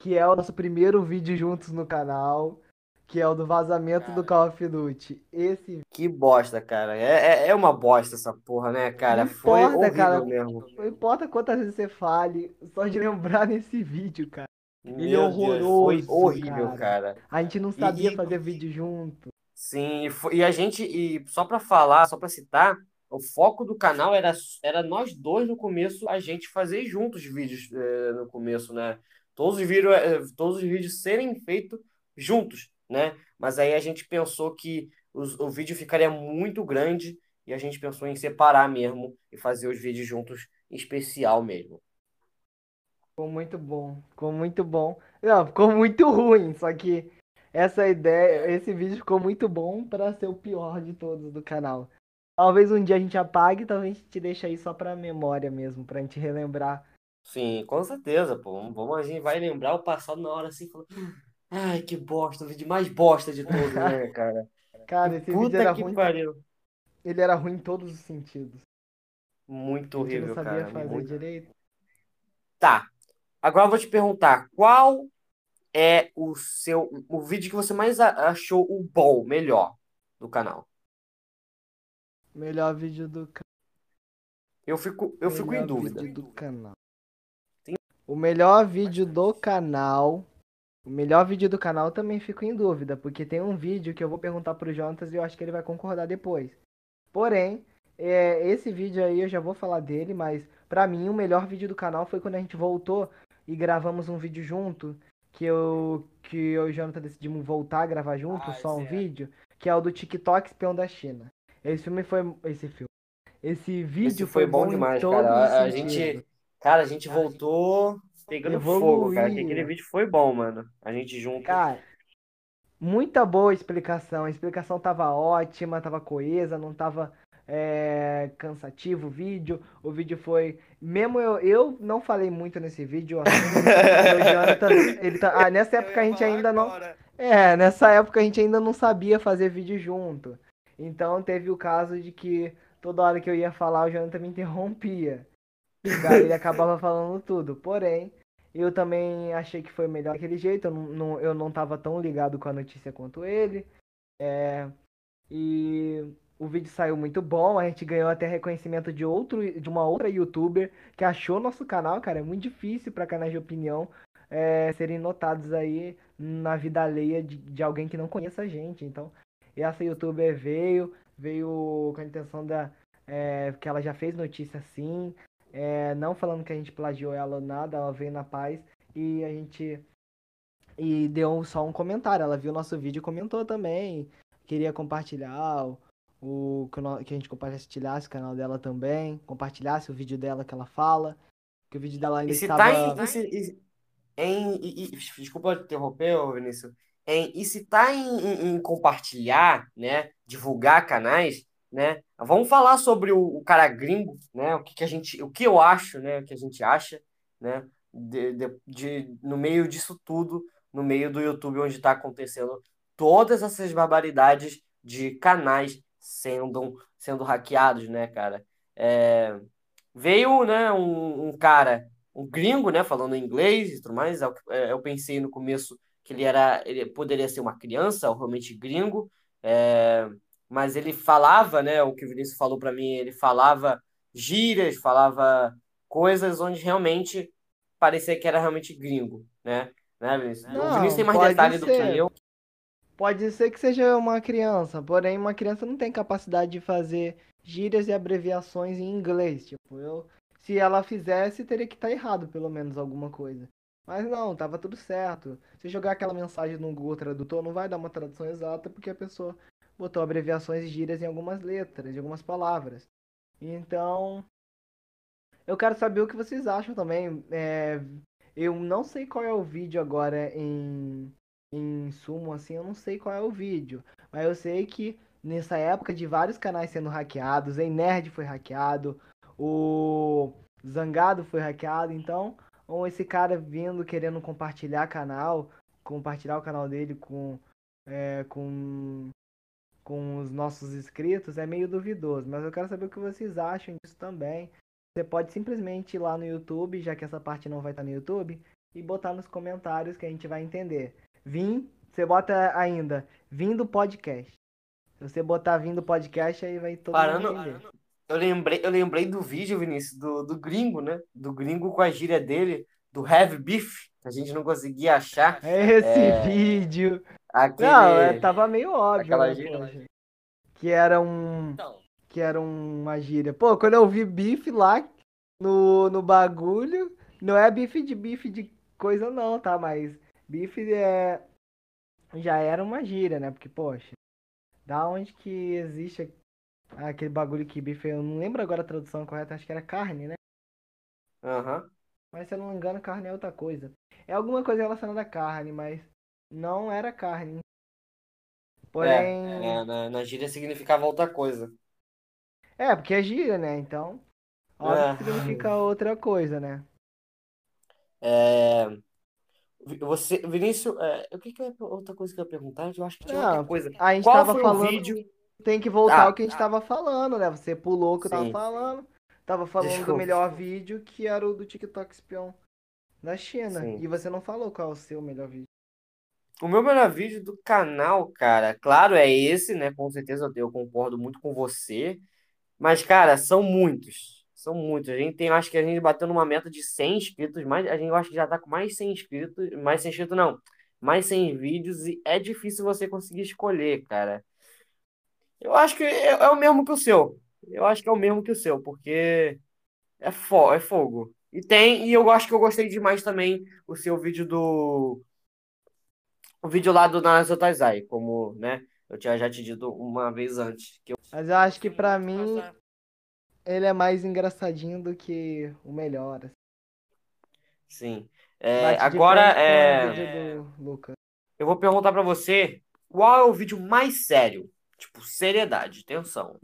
que é o nosso primeiro vídeo juntos no canal, que é o do vazamento do Call of Duty. Esse Que bosta, cara. É, é, é uma bosta essa porra, né, cara? não Foi importa, horrível cara. mesmo. Não importa quantas vezes você fale, só de lembrar nesse vídeo, cara. Ele é Meu Deus, foi horroroso, horrível, cara. cara. A gente não sabia e- fazer vídeo junto. sim, e, foi- e a gente, e só pra falar, só pra citar, o foco do canal era, era nós dois no começo, a gente fazer juntos vídeos eh, no começo, né? Todos os vídeos, eh, todos os vídeos serem feitos juntos, né? Mas aí a gente pensou que os- o vídeo ficaria muito grande e a gente pensou em separar mesmo e fazer os vídeos juntos especial mesmo. Ficou muito bom. Ficou muito bom. Não, ficou muito ruim. Só que essa ideia, esse vídeo ficou muito bom para ser o pior de todos do canal. Talvez um dia a gente apague, talvez a gente deixe aí só pra memória mesmo, pra gente relembrar. Sim, com certeza, pô. Vamos, a gente vai lembrar o passado na hora assim, falando, ai, que bosta, o vídeo mais bosta de todos, né, cara? Cara, esse vídeo puta era que ruim. pariu. Ele era ruim em todos os sentidos. Muito A gente não horrível, sabia cara. fazer Muito... direito. Tá. Agora eu vou te perguntar, qual é o seu, o vídeo que você mais achou o bom, melhor do canal? Melhor vídeo do canal. Eu fico, eu fico em Melhor dúvida. vídeo do canal. Tem- O melhor vídeo do canal. O melhor vídeo do canal também fico em dúvida, porque tem um vídeo que eu vou perguntar pro Jonas e eu acho que ele vai concordar depois. Porém, é, esse vídeo aí eu já vou falar dele, mas pra mim o melhor vídeo do canal foi quando a gente voltou e gravamos um vídeo junto, que eu que eu e o Jonathan decidimos voltar a gravar junto, Ah, só um é. vídeo, que é o do TikTok Espião da China. Esse filme foi esse filme. Esse vídeo Esse foi bom em demais, cara. A, gente, cara, a gente voltou pegando fogo, cara. que Aquele Evoluiu. vídeo foi bom, mano. A gente junto. Cara, muita boa explicação. A explicação tava ótima, tava coesa, não tava é, cansativo o vídeo. O vídeo foi. Mesmo eu, eu não falei muito nesse vídeo, Jonathan, ele tá, ah, nessa época a gente ainda não. É, nessa época a gente ainda não sabia fazer vídeo junto. Então teve o caso de que toda hora que eu ia falar, o Jonathan me interrompia. Cara, ele acabava falando tudo. Porém, eu também achei que foi melhor daquele jeito. Eu não, não, eu não tava tão ligado com a notícia quanto ele. É, e o vídeo saiu muito bom. A gente ganhou até reconhecimento de outro, de uma outra youtuber que achou nosso canal, cara. É muito difícil para canais de opinião é, serem notados aí na vida alheia de, de alguém que não conheça a gente. Então, essa youtuber veio, veio com a intenção da. é, que ela já fez notícia sim. É, não falando que a gente plagiou ela ou nada, ela veio na paz e a gente. E deu só um comentário. Ela viu nosso vídeo e comentou também. Queria compartilhar o, o que a gente compartilhasse o canal dela também. Compartilhasse o vídeo dela que ela fala. Que o vídeo dela ainda E estava. tá em, e e- em- e- e- desculpa te interromper, Vinícius. Em, e se tá em, em- em compartilhar, né, divulgar canais, né, vamos falar sobre o, o cara gringo, né, o que, que a gente, o que eu acho, né, o que a gente acha, né, de, de, de- no meio disso tudo, no meio do YouTube onde está acontecendo todas essas barbaridades de canais sendo, sendo hackeados, né, cara? É, veio, né, um, um cara, um gringo, né, falando inglês e tudo mais. Eu, é, eu pensei no começo que ele era, ele poderia ser uma criança, ou realmente gringo, é, mas ele falava, né, o que o Vinícius falou para mim, ele falava gírias, falava coisas onde realmente parecia que era realmente gringo, né? Né, Vinícius? o Não, Vinícius tem mais detalhe do que eu. Pode ser que seja uma criança, porém uma criança não tem capacidade de fazer gírias e abreviações em inglês. Tipo, eu, se ela fizesse, teria que estar errado pelo menos alguma coisa. Mas não, tava tudo certo. Se jogar aquela mensagem no Google Tradutor, não vai dar uma tradução exata porque a pessoa botou abreviações e gírias em algumas letras, em algumas palavras. Então, eu quero saber o que vocês acham também. É, eu não sei qual é o vídeo agora em em sumo, assim, eu não sei qual é o vídeo. Mas eu sei que nessa época de vários canais sendo hackeados, em Nerd foi hackeado, o Zangado foi hackeado, então ou esse cara vindo querendo compartilhar canal, compartilhar o canal dele com, é, com, com os nossos inscritos é meio duvidoso. Mas eu quero saber o que vocês acham disso também. Você pode simplesmente ir lá no YouTube, já que essa parte não vai estar no YouTube, e botar nos comentários que a gente vai entender. Vim, você bota ainda, vim do podcast. Se você botar vindo podcast, aí vai todo Parando, mundo entender. Eu lembrei, eu lembrei do vídeo, Vinícius, do, do gringo, né? Do gringo com a gíria dele, do Heavy Beef, que a gente não conseguia achar. Esse É. vídeo. Aquele... Não, é, tava meio óbvio, aquela né, gíria, poxa. Que era um. Então, Que era uma gíria. Pô, quando eu vi bife lá no, no bagulho, não é bife de bife de coisa não, tá? Mas bife é. Já era uma gíria, né? Porque, poxa, da onde que existe aquele bagulho que bife. Eu não lembro agora a tradução correta, acho que era carne, né? aham. Mas se eu não me engano, carne é outra coisa. É alguma coisa relacionada à carne, mas não era carne. Porém. É, na, na gíria significava outra coisa. É, porque é gíria, né? Então. Óbvio É. que significa outra coisa, né? É, Você, Vinícius, é, o que que é outra coisa que eu ia perguntar? Eu acho que tinha Não, outra coisa. a gente Qual tava foi o falando. vídeo? Tem que voltar Ah, ao que a gente tava falando, né? Você pulou o que eu tava Sim. falando. Tava falando do Desculpa. melhor vídeo, que era o do TikTok espião da China. Sim. E você não falou qual é o seu melhor vídeo. O meu melhor vídeo do canal, cara, claro, é esse, né? Com certeza eu- concordo muito com você. Mas, cara, são muitos. São muitos. A gente tem, acho que a gente bateu numa meta de 100 inscritos, mas a gente acho que já tá com mais 100 inscritos. Mais 100 inscritos, não. Mais 100 vídeos e é difícil você conseguir escolher, cara. Eu acho que é, é o mesmo que o seu. Eu acho que é o mesmo que o seu, porque é, fo é fogo. E tem, e eu acho que eu gostei demais também o seu vídeo do. O vídeo lá do Naruto Taizai, como, né? Eu tinha já te dito uma vez antes. Que eu... Mas eu acho que pra mim ele é mais engraçadinho do que o melhor. assim. Sim. É, agora, é, eu vou perguntar pra você qual é o vídeo mais sério? Tipo, seriedade, tensão.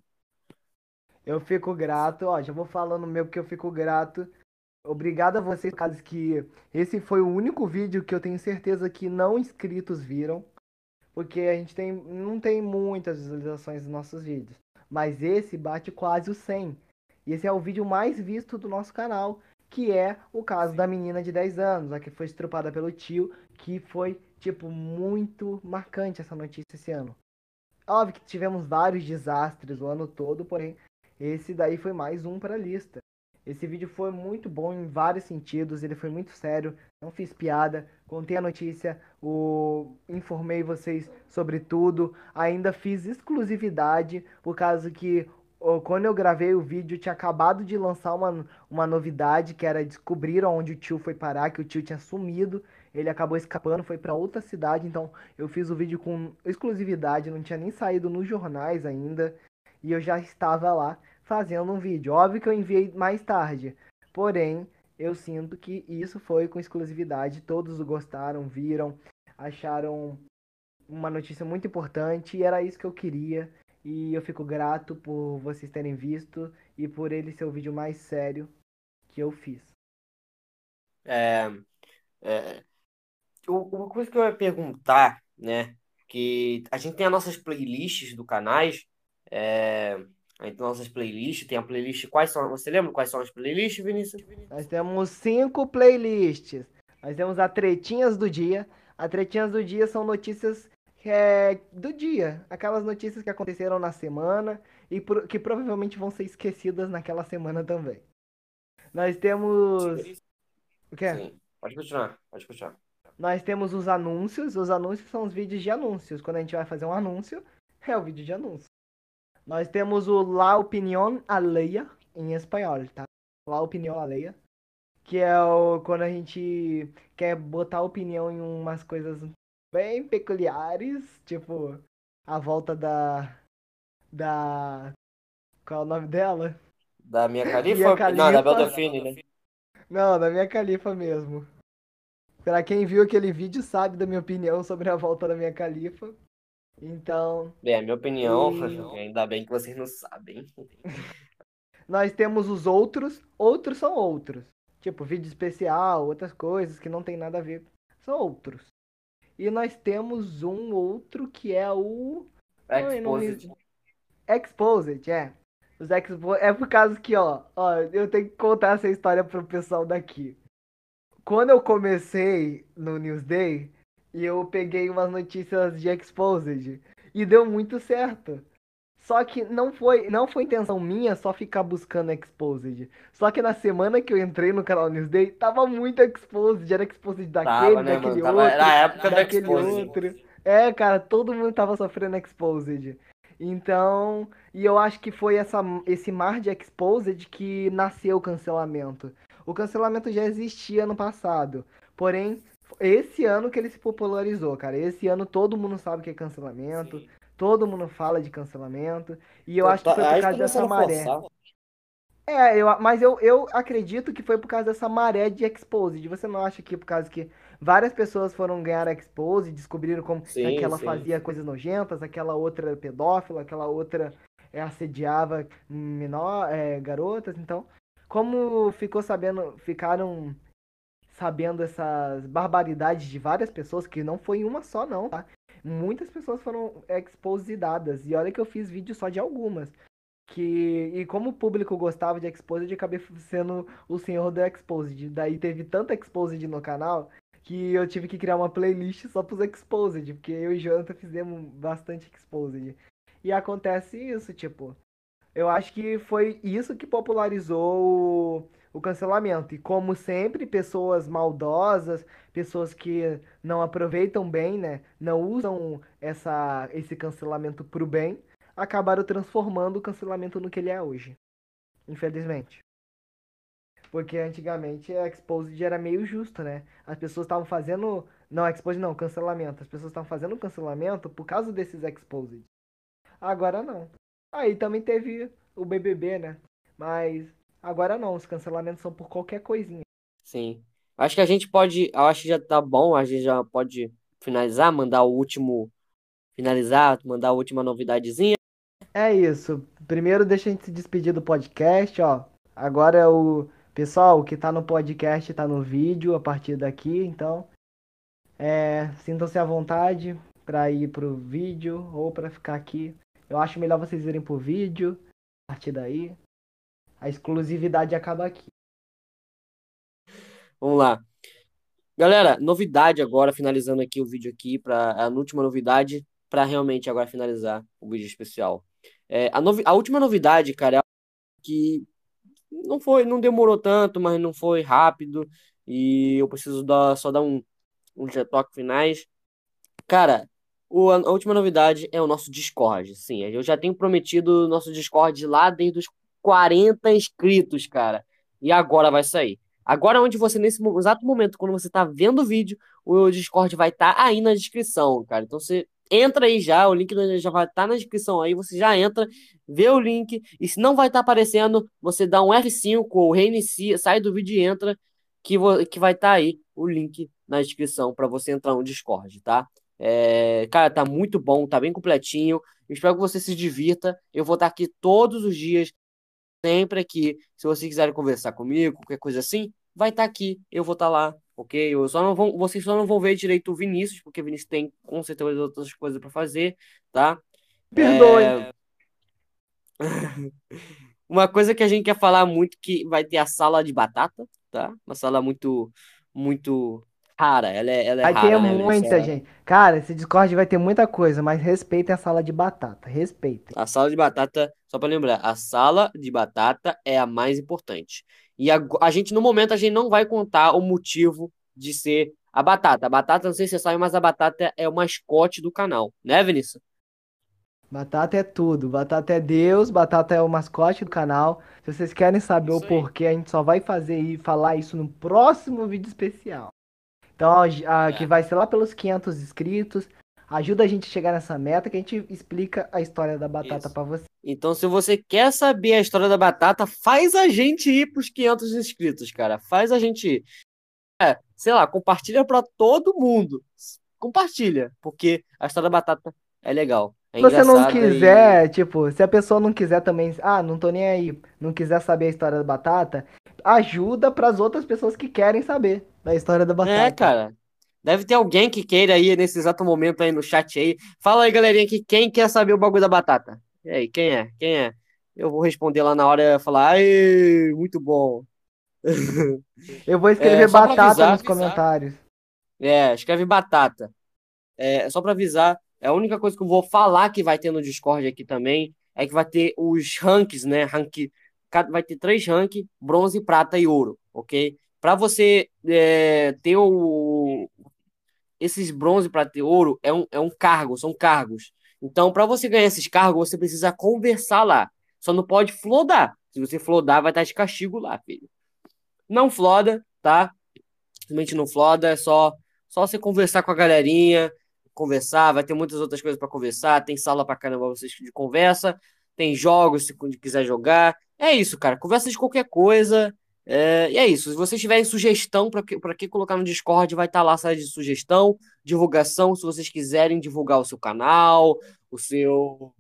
Eu fico grato, ó, já vou falando meu porque eu fico grato. Obrigado a vocês, caso que esse foi o único vídeo que eu tenho certeza que não inscritos viram, porque a gente tem não tem muitas visualizações dos nossos vídeos, mas esse bate quase o 100. E esse é o vídeo mais visto do nosso canal, que é o caso da menina de 10 anos, a que foi estrupada pelo tio, que foi tipo muito marcante essa notícia esse ano. Óbvio que tivemos vários desastres o ano todo, porém esse daí foi mais um para a lista. Esse vídeo foi muito bom em vários sentidos, ele foi muito sério, não fiz piada, contei a notícia, o... informei vocês sobre tudo, ainda fiz exclusividade, por causa que quando eu gravei o vídeo tinha acabado de lançar uma, uma novidade, que era descobrir onde o tio foi parar, que o tio tinha sumido, ele acabou escapando, foi para outra cidade, então eu fiz o vídeo com exclusividade, não tinha nem saído nos jornais ainda, e eu já estava lá fazendo um vídeo. Óbvio que eu enviei mais tarde, porém eu sinto que isso foi com exclusividade. Todos gostaram, viram, acharam uma notícia muito importante e era isso que eu queria. E eu fico grato por vocês terem visto e por ele ser o vídeo mais sério que eu fiz. É, é, uma coisa que eu ia perguntar, né? Que a gente tem as nossas playlists do canais. É, a gente tem nossas playlists, tem a playlist. Quais são? Você lembra quais são as playlists, Vinícius? Nós temos cinco playlists. Nós temos a Tretinhas do Dia. A Tretinhas do Dia são notícias é, do dia. Aquelas notícias que aconteceram na semana e pro- que provavelmente vão ser esquecidas naquela semana também. Nós temos. O quê? Sim. Pode continuar, pode continuar. Nós temos os anúncios. Os anúncios são os vídeos de anúncios. Quando a gente vai fazer um anúncio, é o vídeo de anúncio. Nós temos o La Opinión Alheia, em espanhol, tá? La Opinión Alheia. Que é o, quando a gente quer botar opinião em umas coisas bem peculiares. Tipo, a volta da. Da. Qual é o nome dela? Da minha Mia Khalifa? Não, da Beldelfine, né? Não, da minha califa mesmo. Pra quem viu aquele vídeo sabe da minha opinião sobre a volta da minha califa. Então, Bem, a minha opinião, E- ainda bem que vocês não sabem. nós temos os outros. Outros são outros. Tipo, vídeo especial, outras coisas que não tem nada a ver. São outros. E nós temos um outro que é o. Exposed. Exposed, é. Os Expo... É por causa que, ó, ó, eu tenho que contar essa história pro pessoal daqui. Quando eu comecei no Newsday, eu peguei umas notícias de Exposed e deu muito certo. Só que não foi, não foi intenção minha só ficar buscando Exposed. Só que na semana que eu entrei no canal Newsday, tava muito Exposed. Era Exposed daquele, Tava, né, daquele mano? Tava- outro, era a época daquele outro. É, cara, todo mundo tava sofrendo Exposed. Então, e eu acho que foi essa, esse mar de Exposed que nasceu o cancelamento. O cancelamento já existia no passado. Porém, esse ano que ele se popularizou, cara. Esse ano todo mundo sabe o que é cancelamento. Todo mundo fala de cancelamento. E eu acho que foi por causa dessa a maré. forçar. É, eu, mas eu, eu acredito que foi por causa dessa maré de Exposed. Você não acha que por causa que várias pessoas foram ganhar Exposed, descobriram como Sim, aquela sim. fazia coisas nojentas, aquela outra era pedófila, aquela outra é, assediava menor, é, garotas, então, como ficou sabendo, ficaram sabendo essas barbaridades de várias pessoas, que não foi uma só não, tá? Muitas pessoas foram expositadas, e olha que eu fiz vídeo só de algumas. Que, e como o público gostava de Exposed, eu acabei sendo o senhor do Exposed. Daí teve tanta Exposed no canal que eu tive que criar uma playlist só pros Exposed, porque eu e Jonathan fizemos bastante Exposed. E acontece isso, tipo, eu acho que foi isso que popularizou o, o cancelamento. E como sempre, pessoas maldosas, pessoas que não aproveitam bem, né, não usam essa, esse cancelamento pro bem, acabaram transformando o cancelamento no que ele é hoje. Infelizmente. Porque antigamente a Exposed era meio justo, né? As pessoas estavam fazendo. Não, Exposed não, cancelamento. As pessoas estavam fazendo cancelamento por causa desses Exposed. Agora não. Aí também teve o BBB, né? Mas agora não, os cancelamentos são por qualquer coisinha. Sim. Acho que a gente pode. Eu acho que já tá bom. A gente já pode finalizar, mandar o último. Finalizar, mandar a última novidadezinha. É isso. Primeiro deixa a gente se despedir do podcast, ó. Agora é o pessoal o que tá no podcast tá no vídeo a partir daqui, então é, sintam-se à vontade para ir pro vídeo ou para ficar aqui. Eu acho melhor vocês irem pro vídeo a partir daí. A exclusividade acaba aqui. Vamos lá. Galera, novidade agora, finalizando aqui o vídeo aqui, para a última novidade, para realmente agora finalizar o vídeo especial. É, a, novi- a última novidade, cara, é que não foi, não demorou tanto, mas não foi rápido, e eu preciso dar, só dar um, um toque finais. Cara, o- a última novidade é o nosso Discord. Sim, eu já tenho prometido o nosso Discord lá desde os 40 inscritos, cara. E agora vai sair. Agora, onde você, nesse exato momento, quando você tá vendo o vídeo, o Discord vai estar aí na descrição, cara. Então você entra aí já, o link já vai estar na descrição aí, você já entra, vê o link, e se não vai estar aparecendo, você dá um F5 ou reinicia, sai do vídeo e entra, que, que vai estar aí o link na descrição para você entrar no Discord, tá? É, cara, tá muito bom, tá bem completinho. Eu espero que você se divirta. Eu vou estar aqui todos os dias, sempre aqui. Se você quiser conversar comigo, qualquer coisa assim, vai estar aqui. Eu vou estar lá, ok? Eu só não vão, vocês só não vão ver direito o Vinícius, porque o Vinícius tem com certeza outras coisas para fazer, tá? Perdoe. Uma coisa que a gente quer falar muito que vai ter a sala de batata, tá? Uma sala muito, muito rara. Ela é, ela é Vai rara, ter né, Vinícius? muita gente. Cara, esse Discord vai ter muita coisa, mas respeitem a sala de batata. Respeitem. A sala de batata, só para lembrar, a sala de batata é a mais importante. E a, a gente, no momento, a gente não vai contar o motivo de ser a batata. A batata, não sei se você sabe, mas a batata é o mascote do canal, né, Vinícius? Batata é tudo. Batata é Deus, batata é o mascote do canal. Se vocês querem saber Isso o aí. porquê, a gente só vai fazer e falar isso no próximo vídeo especial. Então, ó, a- É. que vai ser lá pelos 500 inscritos. Ajuda a gente a chegar nessa meta que a gente explica a história da batata pra você. Então, se você quer saber a história da batata, faz a gente ir pros 500 inscritos, cara. Faz a gente ir. É, sei lá, compartilha pra todo mundo. Compartilha, porque a história da batata é legal. É Se você não engraçada e- quiser, tipo, se a pessoa não quiser também, ah, não tô nem aí, não quiser saber a história da batata, ajuda para as outras pessoas que querem saber da história da batata. É, cara. Deve ter alguém que queira aí nesse exato momento aí no chat aí. Fala aí, galerinha, que quem quer saber o bagulho da batata? E aí, quem é? Quem é? Eu vou responder lá na hora e falar, ai, muito bom. Eu vou escrever É, batata avisar, nos avisar. comentários. É, escreve batata. É, só pra avisar, é a única coisa que eu vou falar que vai ter no Discord aqui também é que vai ter os ranks, né? Rank, vai ter três ranks, bronze, prata e ouro, ok? Pra você é, ter o, esses bronze, prata e ouro é um, é um cargo, são cargos. Então, pra você ganhar esses cargos, você precisa conversar lá. Só não pode flodar. Se você flodar, vai estar de castigo lá, filho. Não floda, tá? Simplesmente não floda, é só, só você conversar com a galerinha, conversar, vai ter muitas outras coisas pra conversar, tem sala pra caramba vocês de conversa, tem jogos se quiser jogar. É isso, cara. Conversa de qualquer coisa. É, e é isso. Se vocês tiverem sugestão para que, pra que colocar no Discord, vai estar lá a sala de sugestão, divulgação, se vocês quiserem divulgar o seu canal, o seu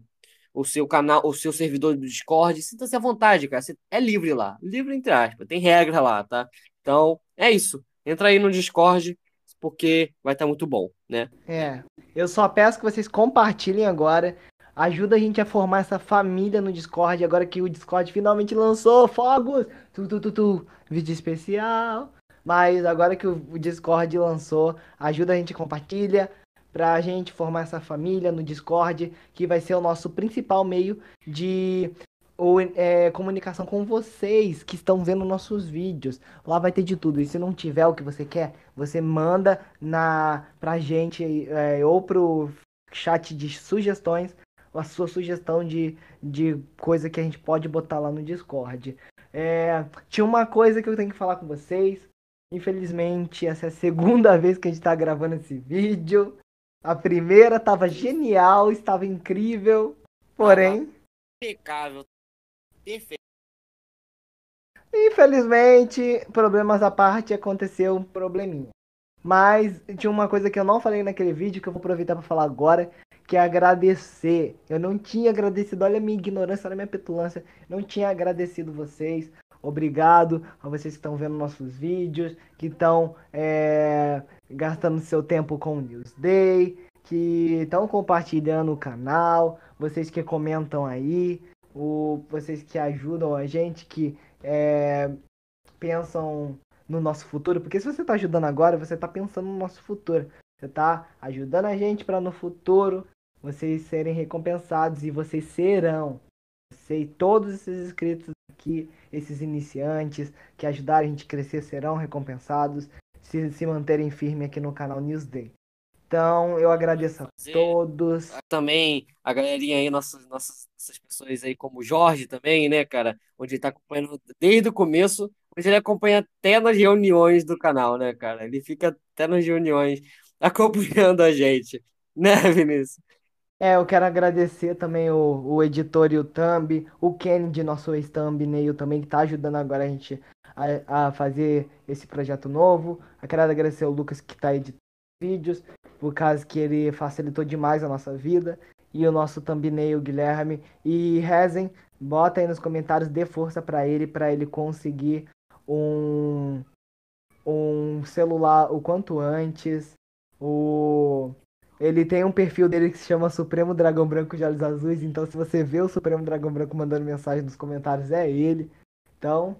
o seu canal, o seu servidor do Discord, sinta-se à vontade, cara. É livre lá. Livre entre aspas. Tem regra lá, tá? Então, é isso. Entra aí no Discord, porque vai estar muito bom, né? É. Eu só peço que vocês compartilhem agora. Ajuda a gente a formar essa família no Discord. Agora que o Discord finalmente lançou fogos. Tu, tu, tu, tu. Vídeo especial. Mas agora que o Discord lançou, ajuda a gente compartilha. Pra gente formar essa família no Discord. Que vai ser o nosso principal meio de ou, é, comunicação com vocês que estão vendo nossos vídeos. Lá vai ter de tudo. E se não tiver o que você quer, você manda na pra gente é, ou pro chat de sugestões a sua sugestão de, de coisa que a gente pode botar lá no Discord. É, tinha uma coisa que eu tenho que falar com vocês. Infelizmente, essa é a segunda vez que a gente tá gravando esse vídeo. A primeira tava genial, estava incrível. Porém, Impecável. Perfeito. Infelizmente, problemas à parte, aconteceu um probleminha. Mas tinha uma coisa que eu não falei naquele vídeo que eu vou aproveitar para falar agora, que é agradecer. Eu não tinha agradecido, olha a minha ignorância, olha a minha petulância. Não tinha agradecido vocês. Obrigado a vocês que estão vendo nossos vídeos, que estão é, gastando seu tempo com o Newsday, que estão compartilhando o canal, vocês que comentam aí, o, vocês que ajudam a gente, que é, pensam no nosso futuro, porque se você está ajudando agora, você está pensando no nosso futuro. Você está ajudando a gente para no futuro vocês serem recompensados e vocês serão. Sei, todos esses inscritos aqui, esses iniciantes que ajudaram a gente a crescer serão recompensados se se manterem firmes aqui no canal Newsday. Então, eu agradeço a todos. Também a galerinha aí, nossas, nossas, pessoas aí, como o Jorge também, né, cara? Onde ele tá acompanhando desde o começo, onde ele acompanha até nas reuniões do canal, né, cara? Ele fica até nas reuniões acompanhando a gente, né, Vinícius? É, eu quero agradecer também o, o editor e o Thumb, o Kennedy, nosso ex-thumbnail também, que tá ajudando agora a gente a, a fazer esse projeto novo. Eu quero agradecer o Lucas que tá editando vídeos, por causa que ele facilitou demais a nossa vida. E o nosso thumbnail, Guilherme. E rezem, bota aí nos comentários, dê força pra ele, pra ele conseguir um, um celular o quanto antes. O... Ele tem um perfil dele que se chama Supremo Dragão Branco de Olhos Azuis. Então, se você vê o Supremo Dragão Branco mandando mensagem nos comentários, é ele. Então,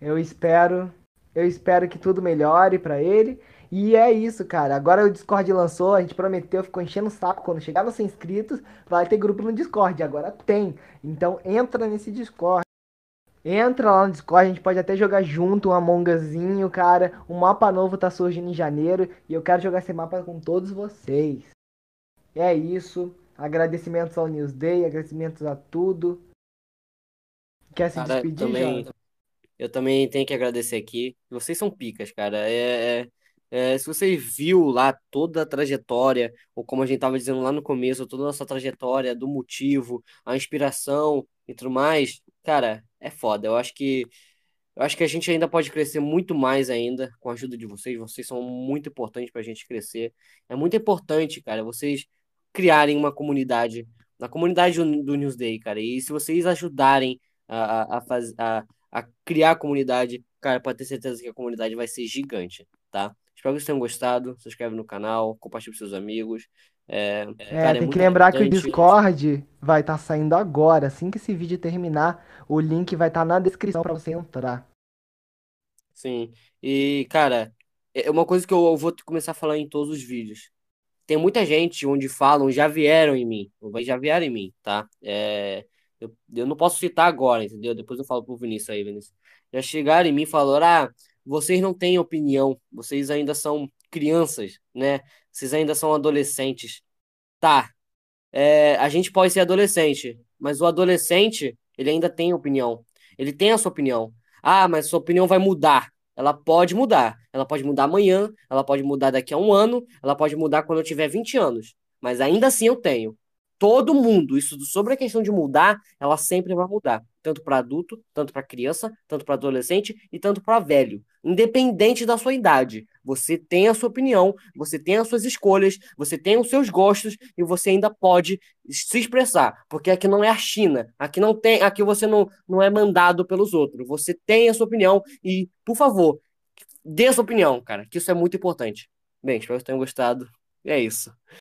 eu espero, eu espero que tudo melhore pra ele. E é isso, cara. Agora o Discord lançou, a gente prometeu, ficou enchendo o saco. Quando chegar nos 100 inscritos, vai ter grupo no Discord. Agora tem. Então, entra nesse Discord. Entra lá no Discord, a gente pode até jogar junto um Among Usinho, cara. Um mapa novo tá surgindo em janeiro e eu quero jogar esse mapa com todos vocês. É isso. Agradecimentos ao Newsday, agradecimentos a tudo. Quer se Cara, despedir, também, Jota? Eu também tenho que agradecer aqui. Vocês são picas, cara. É, é- é, se você viu lá toda a trajetória, ou como a gente estava dizendo lá no começo, toda a nossa trajetória, do motivo, a inspiração e tudo mais, cara, é foda. Eu acho que eu acho que a gente ainda pode crescer muito mais ainda com a ajuda de vocês. Vocês são muito importantes para a gente crescer. É muito importante, cara, vocês criarem uma comunidade, na comunidade do, Newsday, cara. E se vocês ajudarem a, a, faz, a, a criar a comunidade, cara, pode ter certeza que a comunidade vai ser gigante, tá? Espero que vocês tenham gostado. Se inscreve no canal, compartilhe com seus amigos. É, É, cara, é tem que lembrar que o. Discord vai estar saindo agora. Assim que esse vídeo terminar, o link vai estar na descrição para você entrar. Sim. E, cara, é uma coisa que eu vou começar a falar em todos os vídeos. Tem muita gente onde falam, já vieram em mim, já vieram em mim, tá? É, eu, eu não posso citar agora, entendeu? Depois eu falo pro Vinícius aí, Vinícius. Já chegaram em mim e falaram: ah, vocês não têm opinião, vocês ainda são crianças, né? Vocês ainda são adolescentes. Tá, é, a gente pode ser adolescente, mas o adolescente, ele ainda tem opinião. Ele tem a sua opinião. Ah, mas sua opinião vai mudar. Ela pode mudar. Ela pode mudar amanhã, ela pode mudar daqui a um ano, ela pode mudar quando eu tiver 20 anos. Mas ainda assim eu tenho. Todo mundo, isso sobre a questão de mudar, ela sempre vai mudar. Tanto para adulto, tanto para criança, tanto para adolescente e tanto para velho. Independente da sua idade. Você tem a sua opinião, você tem as suas escolhas, você tem os seus gostos e você ainda pode se expressar. Porque aqui não é a China. Aqui não tem, aqui você não, não é mandado pelos outros. Você tem a sua opinião e, por favor, dê a sua opinião, cara, que isso é muito importante. Bem, espero que tenham gostado. E é isso.